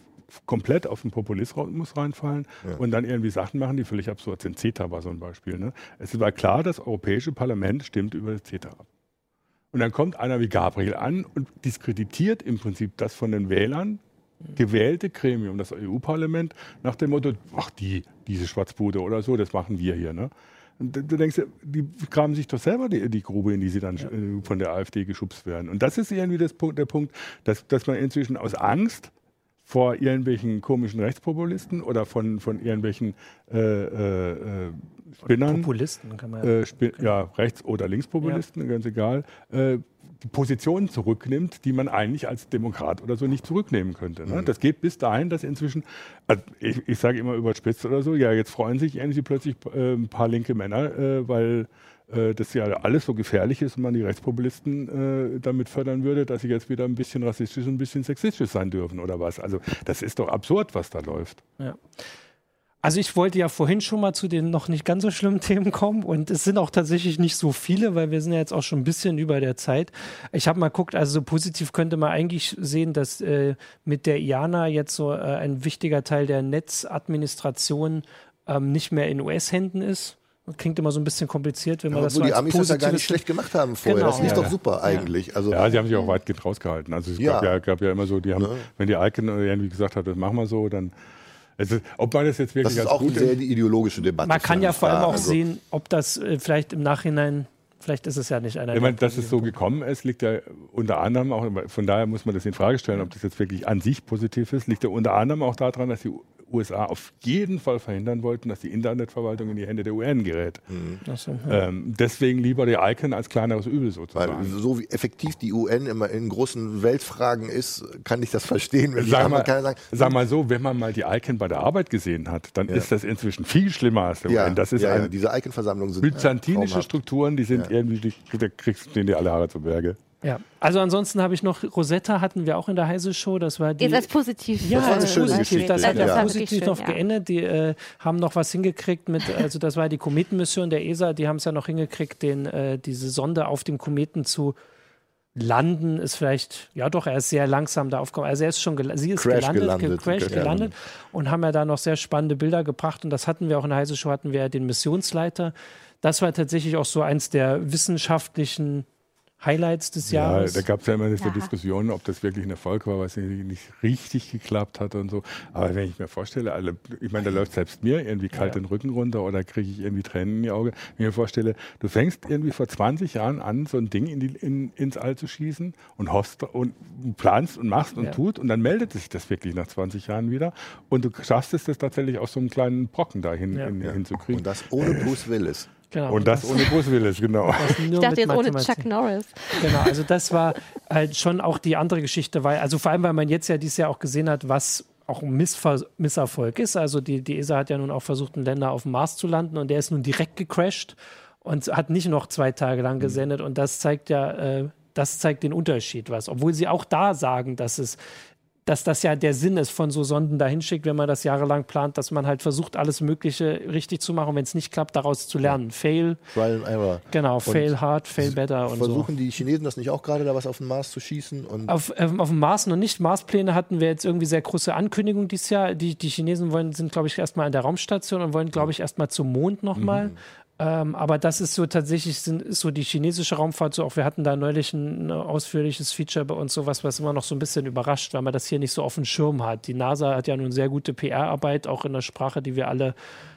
komplett auf den Populismus reinfallen ja. und dann irgendwie Sachen machen, die völlig absurd sind. CETA war so ein Beispiel. Ne? Es war klar, das Europäische Parlament stimmt über das CETA ab. Und dann kommt einer wie Gabriel an und diskreditiert im Prinzip das von den Wählern gewählte Gremium, das EU-Parlament, nach dem Motto, ach die, diese Schwarzbude oder so, das machen wir hier. Ne? Und du denkst, die graben sich doch selber die, die Grube, in die sie dann ja. Äh, von der AfD geschubst werden. Und das ist irgendwie das der Punkt, dass, dass man inzwischen aus Angst vor irgendwelchen komischen Rechtspopulisten oder von, von irgendwelchen äh, äh, äh Spinnern. Populisten kann man äh, Spin ja, Rechts- oder Linkspopulisten, ja. ganz egal. Äh, Positionen zurücknimmt, die man eigentlich als Demokrat oder so nicht zurücknehmen könnte. Ne? Mhm. Das geht bis dahin, dass inzwischen, also ich, ich sage immer überspitzt oder so, ja, jetzt freuen sich irgendwie plötzlich äh, ein paar linke Männer, äh, weil äh, das ja alles so gefährlich ist und man die Rechtspopulisten äh, damit fördern würde, dass sie jetzt wieder ein bisschen rassistisch und ein bisschen sexistisch sein dürfen oder was. Also das ist doch absurd, was da läuft. Ja. Also ich wollte ja vorhin schon mal zu den noch nicht ganz so schlimmen Themen kommen und es sind auch tatsächlich nicht so viele, weil wir sind ja jetzt auch schon ein bisschen über der Zeit. Ich habe mal geguckt, also so positiv könnte man eigentlich sehen, dass äh, mit der IANA jetzt so äh, ein wichtiger Teil der Netzadministration ähm, nicht mehr in US-Händen ist. Klingt immer so ein bisschen kompliziert, wenn man ja, das so die Amis das ja gar nicht schlecht gemacht haben vorher. Genau. Das ist ja, doch super eigentlich. Also ja, sie haben sich auch weitgehend rausgehalten. Also es gab, ja, gab ja immer so, die haben, wenn die Icon irgendwie gesagt hat, das machen wir so, dann also, ob man das jetzt wirklich das ist auch eine sehr ideologische Debatte. Man kann ja vor allem auch also. sehen, ob das äh, vielleicht im Nachhinein Vielleicht ist es ja nicht einer. Ich meine, dass es so gekommen ist, liegt ja unter anderem auch, von daher muss man das in Frage stellen, ob das jetzt wirklich an sich positiv ist, liegt ja unter anderem auch daran, dass die USA auf jeden Fall verhindern wollten, dass die Internetverwaltung in die Hände der UN gerät. Mhm. So, ja. ähm, deswegen lieber die ICANN als kleineres Übel sozusagen. Weil so wie effektiv die UN immer in großen Weltfragen ist, kann ich das verstehen. Wenn sag, mal, sagen, sag mal so, wenn man mal die ICANN bei der Arbeit gesehen hat, dann ja. ist das inzwischen viel schlimmer als der ja, UN. Das ist ja, eine, diese ICANN-Versammlungen sind byzantinische Strukturen, die sind irgendwie, da kriegst du denen die alle Haare zu Berge. Ja, also ansonsten habe ich noch Rosetta hatten wir auch in der Heise Show. Das war die. Ist das positiv? Ja, das war eine schöne positiv. Das hat ja, ja. positiv noch ja. geendet. Die äh, haben noch was hingekriegt mit, also das war die Kometenmission der ESA. Die haben es ja noch hingekriegt, den äh, diese Sonde auf dem Kometen zu landen. Ist vielleicht, ja doch, er ist sehr langsam da aufgekommen. Also er ist schon, sie ist Crash gelandet, gelandet, Crash ja. gelandet und haben ja da noch sehr spannende Bilder gebracht. Und das hatten wir auch in der Heise Show. Hatten wir ja den Missionsleiter. Das war tatsächlich auch so eins der wissenschaftlichen Highlights des Jahres. Ja, da gab es ja immer diese ja. Diskussion, ob das wirklich ein Erfolg war, weil es nicht richtig geklappt hat und so. Aber wenn ich mir vorstelle, alle, ich meine, da läuft selbst mir irgendwie kalt ja. den Rücken runter oder kriege ich irgendwie Tränen in die Augen. Wenn ich mir vorstelle, du fängst irgendwie vor 20 Jahren an, so ein Ding in die, in, ins All zu schießen und hoffst und planst und machst und ja. tut und dann meldet sich das wirklich nach 20 Jahren wieder und du schaffst es, das tatsächlich aus so einem kleinen Brocken dahin in, hinzukriegen. Und das ohne Bruce Willis. Genau. Und das, das ohne Bruce Willis, genau. Ich dachte jetzt ohne Chuck Norris. Genau, also das war halt schon auch die andere Geschichte, weil, also vor allem, weil man jetzt ja dieses Jahr auch gesehen hat, was auch ein Missver Misserfolg ist. Also die, die ESA hat ja nun auch versucht, einen Länder auf dem Mars zu landen und der ist nun direkt gecrashed und hat nicht noch zwei Tage lang mhm. gesendet. Und das zeigt ja, äh, das zeigt den Unterschied was. Obwohl sie auch da sagen, dass es dass das ja der Sinn ist von so Sonden dahin schickt, wenn man das jahrelang plant, dass man halt versucht, alles Mögliche richtig zu machen, wenn es nicht klappt, daraus zu lernen. Fail. Trial and Error. Genau, und fail hard, fail better und Versuchen so. die Chinesen das nicht auch gerade, da was auf den Mars zu schießen? Und auf, ähm, auf dem Mars noch nicht. Marspläne hatten wir jetzt irgendwie sehr große Ankündigungen dieses Jahr. Die, die Chinesen wollen, sind, glaube ich, erstmal in der Raumstation und wollen, glaube ich, erstmal zum Mond nochmal. Mhm. Ähm, aber das ist so tatsächlich sind, ist so die chinesische Raumfahrt so. Auch wir hatten da neulich ein, ausführliches Feature bei uns, sowas, was immer noch so ein bisschen überrascht, weil man das hier nicht so auf dem Schirm hat. Die NASA hat ja nun sehr gute PR-Arbeit, auch in der Sprache, die wir alle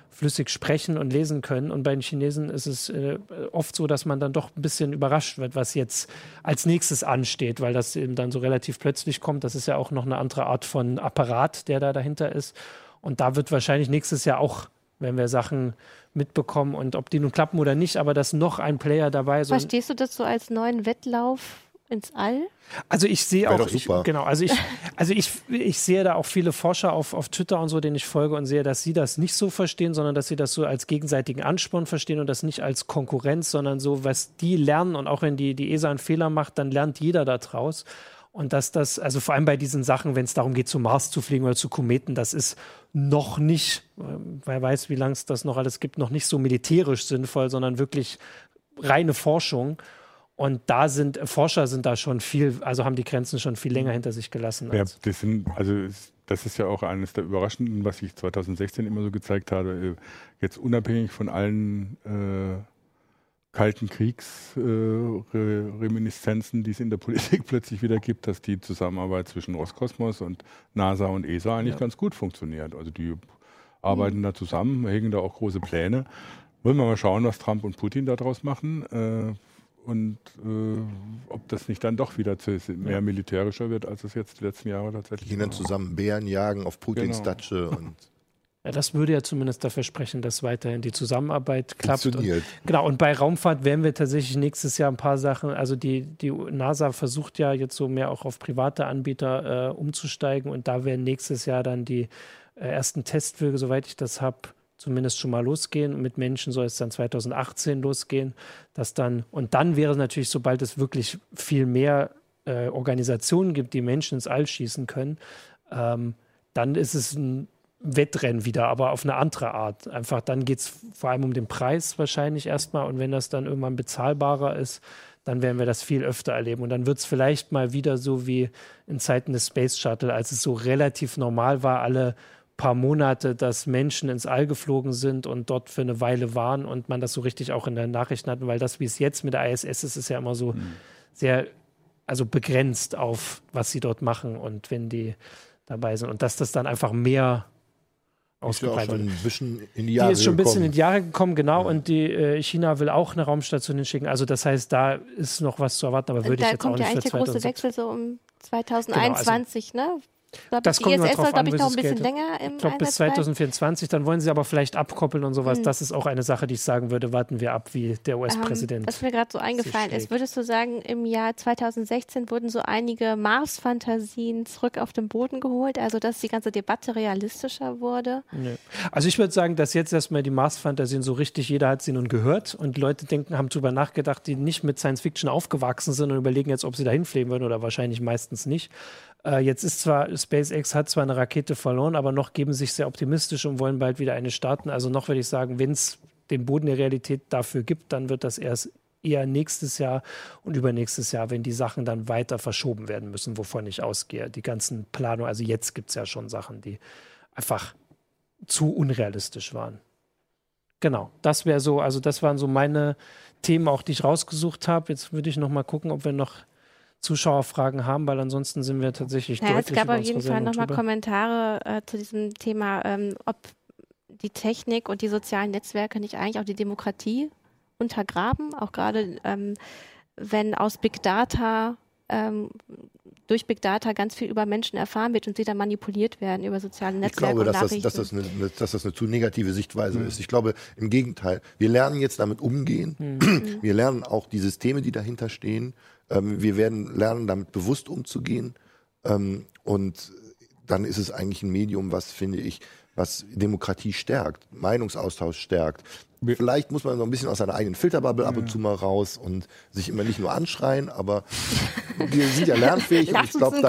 flüssig sprechen und lesen können. Und bei den Chinesen ist es äh, oft so, dass man dann doch ein bisschen überrascht wird, was jetzt als nächstes ansteht, weil das eben dann so relativ plötzlich kommt. Das ist ja auch noch eine andere Art von Apparat, der da dahinter ist. Und da wird wahrscheinlich nächstes Jahr auch, wenn wir Sachen mitbekommen und ob die nun klappen oder nicht, aber dass noch ein Player dabei ist. Verstehst du das so als neuen Wettlauf ins All? Also ich sehe auch, ich, genau, also ich, also ich, ich sehe da auch viele Forscher auf, auf Twitter und so, denen ich folge und sehe, dass sie das nicht so verstehen, sondern dass sie das so als gegenseitigen Ansporn verstehen und das nicht als Konkurrenz, sondern so, was die lernen und auch wenn die, die ESA einen Fehler macht, dann lernt jeder da draus. Und dass das, also vor allem bei diesen Sachen, wenn es darum geht, zum Mars zu fliegen oder zu Kometen, das ist noch nicht, äh, wer weiß, wie lange es das noch alles gibt, noch nicht so militärisch sinnvoll, sondern wirklich reine Forschung. Und da sind Forscher sind da schon viel, also haben die Grenzen schon viel länger hinter sich gelassen. Ja, das sind, also das ist ja auch eines der Überraschenden, was ich 2016 immer so gezeigt habe. Jetzt unabhängig von allen äh, Kalten Kriegsreminiszenzen, äh, die es in der Politik plötzlich wieder gibt, dass die Zusammenarbeit zwischen Roskosmos und NASA und ESA eigentlich ja. ganz gut funktioniert. Also die arbeiten mhm. da zusammen, hegen da auch große Pläne. Wollen wir mal schauen, was Trump und Putin daraus machen. Äh, und äh, ob das nicht dann doch wieder zu, mehr ja. militärischer wird, als es jetzt die letzten Jahre tatsächlich Gehen dann zusammen Bären jagen auf Putins genau. Datsche und ja, das würde ja zumindest dafür sprechen, dass weiterhin die Zusammenarbeit klappt. Und, genau, und bei Raumfahrt werden wir tatsächlich nächstes Jahr ein paar Sachen, also die, die NASA versucht ja jetzt so mehr auch auf private Anbieter äh, umzusteigen und da werden nächstes Jahr dann die äh, ersten Testflüge, soweit ich das habe, zumindest schon mal losgehen. Mit Menschen soll es dann 2018 losgehen. Dass dann, und dann wäre es natürlich, sobald es wirklich viel mehr äh, Organisationen gibt, die Menschen ins All schießen können, ähm, dann ist es ein Wettrennen wieder, aber auf eine andere Art. Einfach dann geht es vor allem um den Preis wahrscheinlich erstmal und wenn das dann irgendwann bezahlbarer ist, dann werden wir das viel öfter erleben. Und dann wird es vielleicht mal wieder so wie in Zeiten des Space Shuttle, als es so relativ normal war, alle paar Monate, dass Menschen ins All geflogen sind und dort für eine Weile waren und man das so richtig auch in den Nachrichten hatten, weil das, wie es jetzt mit der ISS ist, ist ja immer so mhm. sehr, also begrenzt auf, was sie dort machen und wenn die dabei sind. Und dass das dann einfach mehr ausgebreitet. Ist ja ein bisschen in die Jahre Die ist schon ein bisschen in die Jahre gekommen, genau. Ja. Und die äh, China will auch eine Raumstation hinschicken. Also das heißt, da ist noch was zu erwarten, aber würde ich jetzt auch nicht Da kommt ja eigentlich der große Wechsel so um 2021, genau, also, ne? Glaub, das kommt ISS soll, glaube ich, noch ein bisschen länger im Ich glaube, bis 2024, dann wollen sie aber vielleicht abkoppeln und sowas. Mhm. Das ist auch eine Sache, die ich sagen würde, warten wir ab, wie der US-Präsident. Ähm, was mir gerade so eingefallen ist, würdest du sagen, im Jahr 2016 wurden so einige Mars-Fantasien zurück auf den Boden geholt, also dass die ganze Debatte realistischer wurde? Nee. Also ich würde sagen, dass jetzt erstmal die Mars-Fantasien so richtig, jeder hat sie nun gehört und Leute denken, haben darüber nachgedacht, die nicht mit Science-Fiction aufgewachsen sind und überlegen jetzt, ob sie dahin fliegen würden oder wahrscheinlich meistens nicht. Äh, jetzt ist zwar, SpaceX hat zwar eine Rakete verloren, aber noch geben sich sehr optimistisch und wollen bald wieder eine starten. Also noch würde ich sagen, wenn es den Boden der Realität dafür gibt, dann wird das erst eher nächstes Jahr und übernächstes Jahr, wenn die Sachen dann weiter verschoben werden müssen, wovon ich ausgehe. Die ganzen Planungen, also jetzt gibt es ja schon Sachen, die einfach zu unrealistisch waren. Genau, das wäre so, also das waren so meine Themen auch, die ich rausgesucht habe. Jetzt würde ich noch mal gucken, ob wir noch Zuschauerfragen haben, weil ansonsten sind wir tatsächlich naja, deutlich Es gab auf jeden Fall nochmal Kommentare äh, zu diesem Thema, ähm, ob die Technik und die sozialen Netzwerke nicht eigentlich auch die Demokratie untergraben, auch gerade ähm, wenn aus Big Data ähm, durch Big Data ganz viel über Menschen erfahren wird und sie dann manipuliert werden über soziale Netzwerke. Ich glaube, dass, das, dass, das eine, dass das eine zu negative Sichtweise mhm. ist. Ich glaube im Gegenteil. Wir lernen jetzt damit umgehen. Mhm. Wir lernen auch die Systeme, die dahinter stehen. Ähm, wir werden lernen, damit bewusst umzugehen. Ähm, und dann ist es eigentlich ein Medium, was, finde ich, was Demokratie stärkt, Meinungsaustausch stärkt. Vielleicht muss man so ein bisschen aus seiner eigenen Filterbubble ab und zu mal raus und sich immer nicht nur anschreien, aber wir sind ja lernfähig Lass und ich glaube,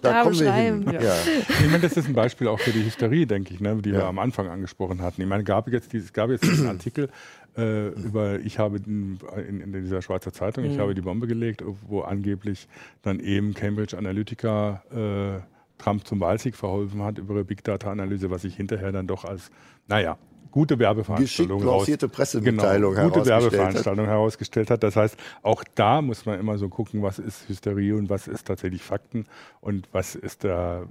da, da kommen wir hin. Ja. Ja. Ich meine, das ist ein Beispiel auch für die Hysterie, denke ich, ne, die ja. wir am Anfang angesprochen hatten. Ich meine, gab jetzt, es gab jetzt einen Artikel äh, über, ich habe in, in, dieser Schweizer Zeitung, mhm. ich habe die Bombe gelegt, wo angeblich dann eben Cambridge Analytica äh, Trump zum Wahlsieg verholfen hat über Big Data Analyse, was sich hinterher dann doch als, naja, gute Werbeveranstaltung raus, Pressemitteilung genau, gute Werbeveranstaltung hat. herausgestellt hat. Das heißt, auch da muss man immer so gucken, was ist Hysterie und was ist tatsächlich Fakten und was ist da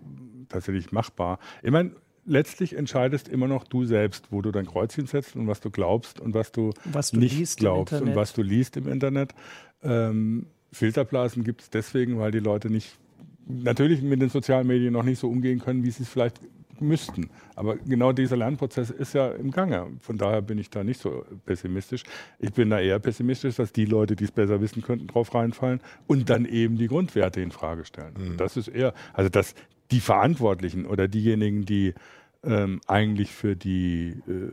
tatsächlich machbar. Ich meine, letztlich entscheidest immer noch du selbst, wo du dein Kreuzchen setzt und was du glaubst und was du, was du nicht glaubst und was du liest im Internet. Ähm, Filterblasen gibt es deswegen, weil die Leute nicht natürlich mit den sozialen Medien noch nicht so umgehen können, wie sie es vielleicht müssten. Aber genau dieser Lernprozess ist ja im Gange. Von daher bin ich da nicht so pessimistisch. Ich bin da eher pessimistisch, dass die Leute, die es besser wissen könnten, drauf reinfallen und dann eben die Grundwerte in Frage stellen. Mhm. Das ist eher, also dass die Verantwortlichen oder diejenigen, die ähm, eigentlich für die äh,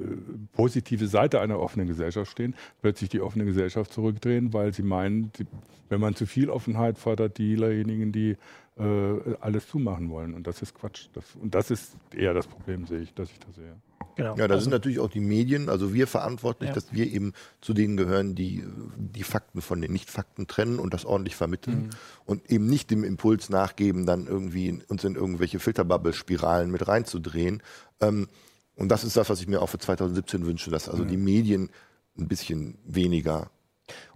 positive Seite einer offenen Gesellschaft stehen, plötzlich die offene Gesellschaft zurückdrehen, weil sie meinen, die, wenn man zu viel Offenheit fordert, diejenigen, die alles zumachen wollen. Und das ist Quatsch. Das, und das ist eher das Problem, sehe ich, dass ich das sehe. Genau. Ja, da also, sind natürlich auch die Medien, also wir verantwortlich, ja. dass wir eben zu denen gehören, die die Fakten von den Nicht-Fakten trennen und das ordentlich vermitteln mhm. und eben nicht dem Impuls nachgeben, dann irgendwie uns in irgendwelche Filterbubble-Spiralen mit reinzudrehen. Ähm, und das ist das, was ich mir auch für 2017 wünsche, dass also mhm. die Medien ein bisschen weniger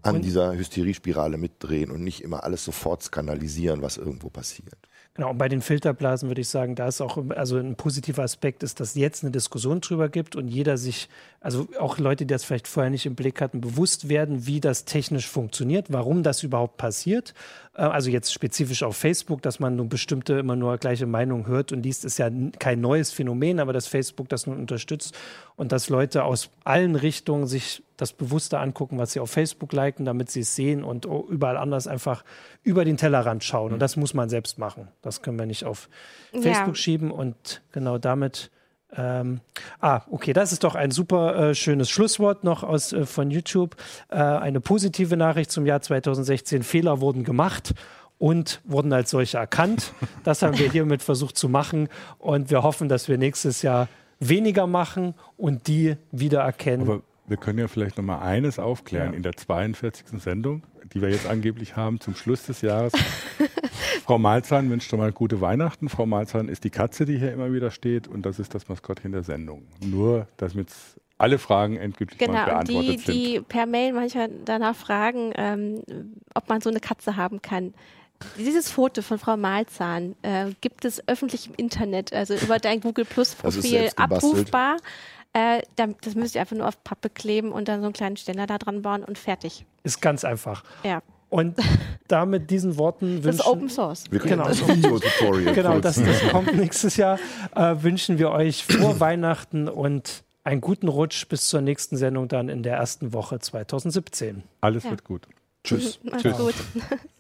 an und dieser Hysteriespirale mitdrehen und nicht immer alles sofort skandalisieren, was irgendwo passiert. Genau, und bei den Filterblasen würde ich sagen, da ist auch, also ein positiver Aspekt ist, dass jetzt eine Diskussion drüber gibt und jeder sich, also auch Leute, die das vielleicht vorher nicht im Blick hatten, bewusst werden, wie das technisch funktioniert, warum das überhaupt passiert. Äh, also jetzt spezifisch auf Facebook, dass man nur bestimmte immer nur gleiche Meinungen hört und liest, ist ja kein neues Phänomen, aber dass Facebook das nun unterstützt und dass Leute aus allen Richtungen sich das bewusster angucken, was sie auf Facebook liken, damit sie es sehen und überall anders einfach über den Tellerrand schauen. Und mhm. das muss man selbst machen. Das können wir nicht auf Facebook ja. schieben. Und genau damit. Ähm, ah, okay, das ist doch ein super äh, schönes Schlusswort noch aus, äh, von YouTube. Äh, eine positive Nachricht zum Jahr 2016. Fehler wurden gemacht und wurden als solche erkannt. Das haben wir hiermit versucht zu machen und wir hoffen, dass wir nächstes Jahr weniger machen und die wieder erkennen. Aber wir können ja vielleicht noch mal eines aufklären. Ja. In der 42. Sendung, die wir jetzt angeblich haben, zum Schluss des Jahres. Frau Malzahn wünscht schon mal gute Weihnachten. Frau Malzahn ist die Katze, die hier immer wieder steht und das ist das Maskottchen der Sendung. Nur, damit alle Fragen endgültig genau, mal beantwortet die, sind. die per Mail manchmal danach fragen, ähm, ob man so eine Katze haben kann. Dieses Foto von Frau Malzahn äh, gibt es öffentlich im Internet, also über dein Google Plus Profil abrufbar. Äh, das müsst ihr einfach nur auf Pappe kleben und dann so einen kleinen Ständer da dran bauen und fertig. Ist ganz einfach. Ja. Und damit diesen Worten wünschen. Das ist Open Source. Wir genau, das Video-Tutorial. genau, das, das kommt nächstes Jahr. Äh, wünschen wir euch frohe Weihnachten und einen guten Rutsch bis zur nächsten Sendung dann in der ersten Woche 2017. Alles ja. wird gut. Tschüss. Mach's Tschüss. gut.